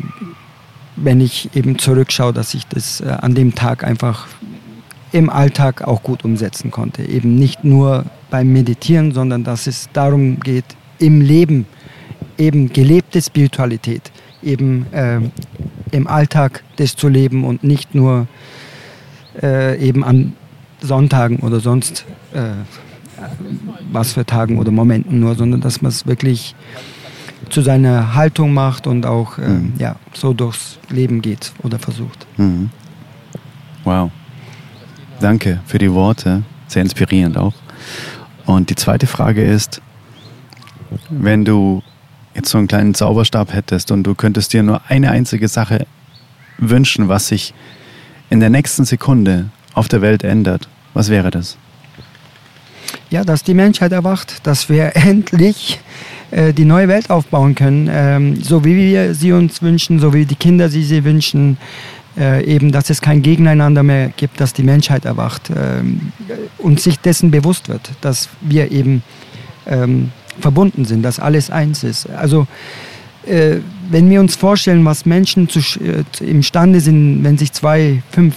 wenn ich eben zurückschaue, dass ich das äh, an dem Tag einfach im Alltag auch gut umsetzen konnte. Eben nicht nur beim Meditieren, sondern dass es darum geht, im Leben eben gelebte Spiritualität, eben äh, im Alltag das zu leben und nicht nur äh, eben an Sonntagen oder sonst äh, was für Tagen oder Momenten nur, sondern dass man es wirklich zu seiner Haltung macht und auch äh, mhm. ja, so durchs Leben geht oder versucht. Mhm.
Wow. Danke für die Worte. Sehr inspirierend auch. Und die zweite Frage ist, wenn du jetzt so einen kleinen Zauberstab hättest und du könntest dir nur eine einzige Sache wünschen, was sich in der nächsten Sekunde auf der Welt ändert, was wäre das?
Ja, dass die Menschheit erwacht, dass wir endlich äh, die neue Welt aufbauen können, ähm, so wie wir sie uns wünschen, so wie die Kinder sie sie wünschen. Äh, eben, dass es kein Gegeneinander mehr gibt, dass die Menschheit erwacht ähm, und sich dessen bewusst wird, dass wir eben ähm, verbunden sind, dass alles eins ist. Also äh, wenn wir uns vorstellen, was Menschen zu, äh, imstande sind, wenn sich zwei, fünf,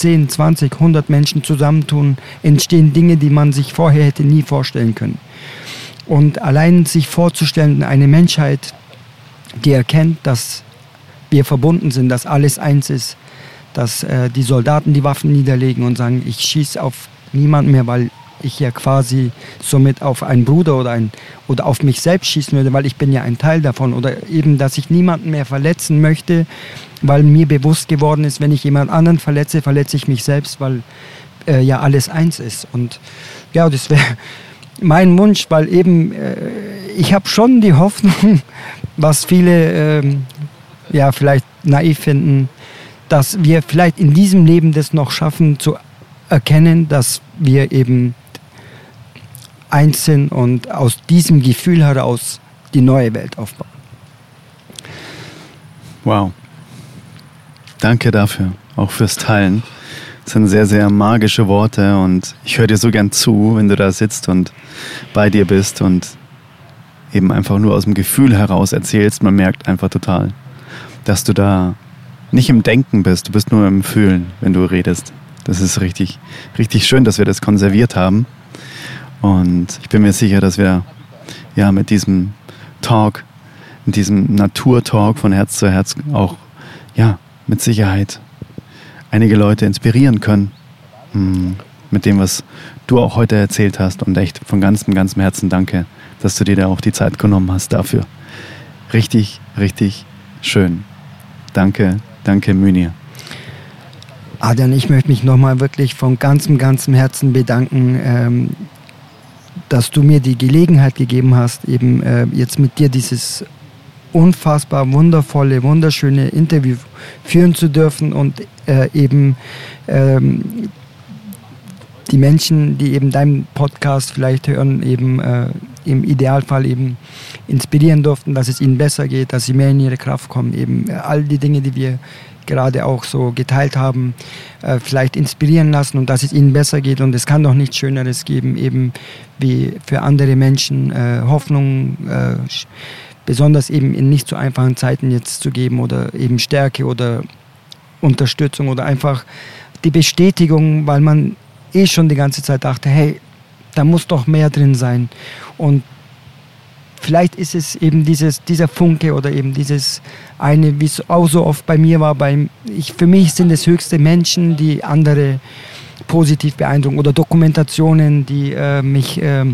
10, 20, 100 Menschen zusammentun, entstehen Dinge, die man sich vorher hätte nie vorstellen können. Und allein sich vorzustellen, eine Menschheit, die erkennt, dass wir verbunden sind, dass alles eins ist, dass äh, die Soldaten die Waffen niederlegen und sagen, ich schieße auf niemanden mehr, weil ich ja quasi somit auf einen Bruder oder, ein, oder auf mich selbst schießen würde, weil ich bin ja ein Teil davon. Oder eben, dass ich niemanden mehr verletzen möchte, weil mir bewusst geworden ist, wenn ich jemand anderen verletze, verletze ich mich selbst, weil äh, ja alles eins ist. Und ja, das wäre mein Wunsch, weil eben äh, ich habe schon die Hoffnung, was viele äh, ja vielleicht naiv finden, dass wir vielleicht in diesem Leben das noch schaffen zu erkennen, dass wir eben eins sind und aus diesem Gefühl heraus die neue Welt aufbauen.
Wow. Danke dafür, auch fürs Teilen. Das sind sehr, sehr magische Worte und ich höre dir so gern zu, wenn du da sitzt und bei dir bist und eben einfach nur aus dem Gefühl heraus erzählst. Man merkt einfach total, dass du da nicht im Denken bist, du bist nur im Fühlen, wenn du redest. Das ist richtig, richtig schön, dass wir das konserviert haben. Und ich bin mir sicher, dass wir ja mit diesem Talk, mit diesem Naturtalk von Herz zu Herz auch ja, mit Sicherheit einige Leute inspirieren können hm, mit dem, was du auch heute erzählt hast. Und echt von ganzem, ganzem Herzen danke, dass du dir da auch die Zeit genommen hast dafür. Richtig, richtig schön. Danke, danke Mynir.
Adrian, ich möchte mich nochmal wirklich von ganzem, ganzem Herzen bedanken, ähm, dass du mir die Gelegenheit gegeben hast, eben äh, jetzt mit dir dieses unfassbar wundervolle, wunderschöne Interview führen zu dürfen und äh, eben ähm, die Menschen, die eben deinen Podcast vielleicht hören, eben äh, im Idealfall eben inspirieren durften, dass es ihnen besser geht, dass sie mehr in ihre Kraft kommen, eben äh, all die Dinge, die wir gerade auch so geteilt haben, äh, vielleicht inspirieren lassen und dass es ihnen besser geht. Und es kann doch nichts Schöneres geben, eben wie für andere Menschen äh, Hoffnung, äh, besonders eben in nicht so einfachen Zeiten jetzt zu geben oder eben Stärke oder Unterstützung oder einfach die Bestätigung, weil man eh schon die ganze Zeit dachte, hey, da muss doch mehr drin sein. Und vielleicht ist es eben dieses, dieser Funke oder eben dieses eine, wie es auch so oft bei mir war. Bei, ich, für mich sind es höchste Menschen, die andere positiv beeindrucken oder Dokumentationen, die äh, mich äh,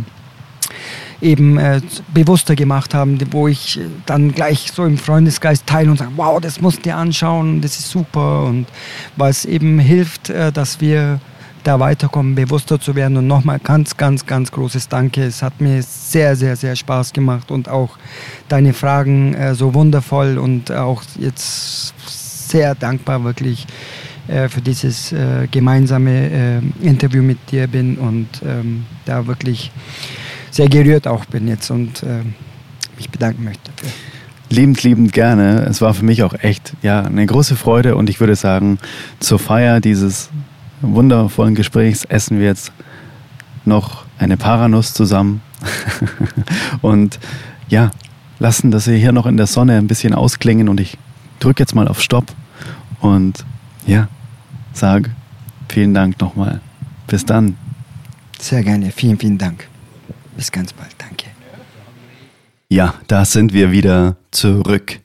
eben äh, bewusster gemacht haben, wo ich dann gleich so im Freundesgeist teile und sage, wow, das musst du dir anschauen, das ist super und was eben hilft, äh, dass wir da weiterkommen, bewusster zu werden. Und nochmal ganz, ganz, ganz großes Danke. Es hat mir sehr, sehr, sehr Spaß gemacht und auch deine Fragen äh, so wundervoll und auch jetzt sehr dankbar wirklich äh, für dieses äh, gemeinsame äh, Interview mit dir bin und ähm, da wirklich sehr gerührt auch bin jetzt und äh, mich bedanken möchte.
Liebend, liebend gerne. Es war für mich auch echt ja, eine große Freude und ich würde sagen, zur Feier dieses wundervollen Gesprächs essen wir jetzt noch eine Paranuss zusammen und ja, lassen das hier noch in der Sonne ein bisschen ausklingen und ich drücke jetzt mal auf Stopp und ja, sage vielen Dank nochmal. Bis dann.
Sehr gerne, vielen, vielen Dank. Bis ganz bald, danke.
Ja, da sind wir wieder zurück.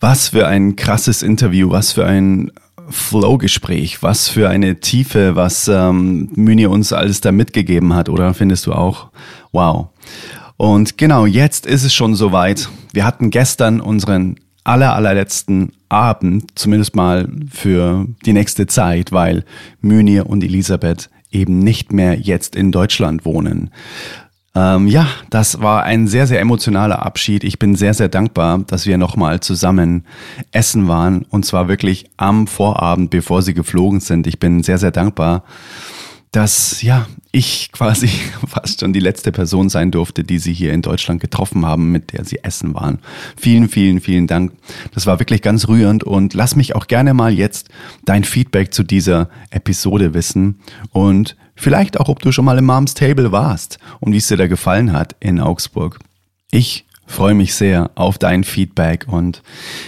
Was für ein krasses Interview, was für ein Flow-Gespräch, was für eine Tiefe, was ähm, Müni uns alles da mitgegeben hat, oder findest du auch? Wow. Und genau, jetzt ist es schon soweit. Wir hatten gestern unseren aller, allerletzten Abend, zumindest mal für die nächste Zeit, weil Münir und Elisabeth eben nicht mehr jetzt in Deutschland wohnen. Ähm, ja, das war ein sehr, sehr emotionaler Abschied. Ich bin sehr, sehr dankbar, dass wir nochmal zusammen essen waren. Und zwar wirklich am Vorabend, bevor sie geflogen sind. Ich bin sehr, sehr dankbar, dass ja, ich quasi fast schon die letzte Person sein durfte, die sie hier in Deutschland getroffen haben, mit der sie essen waren. Vielen, vielen, vielen Dank. Das war wirklich ganz rührend und lass mich auch gerne mal jetzt dein Feedback zu dieser Episode wissen und vielleicht auch, ob du schon mal im Moms Table warst und wie es dir da gefallen hat in Augsburg. Ich freue mich sehr auf dein Feedback und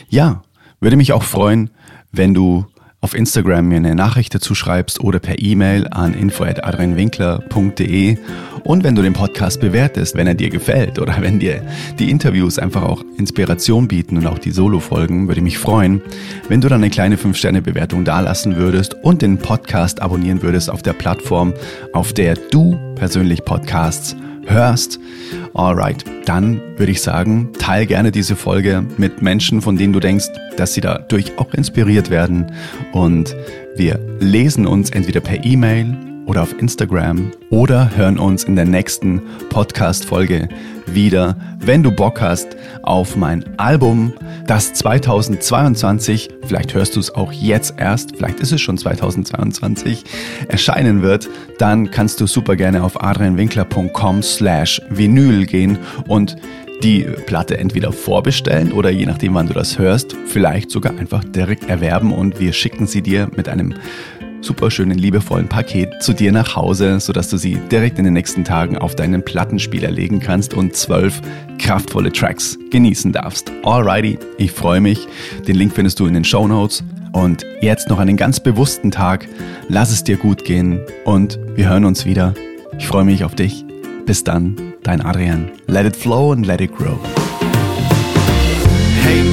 ja, würde mich auch freuen, wenn du auf Instagram mir eine Nachricht dazu schreibst oder per E-Mail an info.adrianwinkler.de und wenn du den Podcast bewertest, wenn er dir gefällt oder wenn dir die Interviews einfach auch Inspiration bieten und auch die Solo-Folgen, würde ich mich freuen, wenn du dann eine kleine 5-Sterne-Bewertung dalassen würdest und den Podcast abonnieren würdest auf der Plattform, auf der du persönlich Podcasts hörst. Alright, dann würde ich sagen, teil gerne diese Folge mit Menschen, von denen du denkst, dass sie dadurch auch inspiriert werden. Und wir lesen uns entweder per E-Mail oder auf Instagram oder hören uns in der nächsten Podcast-Folge wieder, wenn du Bock hast auf mein Album, das 2022, vielleicht hörst du es auch jetzt erst, vielleicht ist es schon 2022, erscheinen wird, dann kannst du super gerne auf adrianwinkler.com slash Vinyl gehen und die Platte entweder vorbestellen oder je nachdem, wann du das hörst, vielleicht sogar einfach direkt erwerben und wir schicken sie dir mit einem super schönen, liebevollen Paket zu dir nach Hause, sodass du sie direkt in den nächsten Tagen auf deinen Plattenspieler legen kannst und zwölf kraftvolle Tracks genießen darfst. Alrighty, ich freue mich. Den Link findest du in den Show Notes. Und jetzt noch einen ganz bewussten Tag. Lass es dir gut gehen und wir hören uns wieder. Ich freue mich auf dich. Bis dann, dein Adrian. Let it flow and let it grow.
Hey,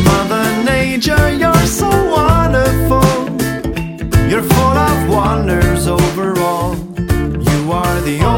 wanders over all. You are the only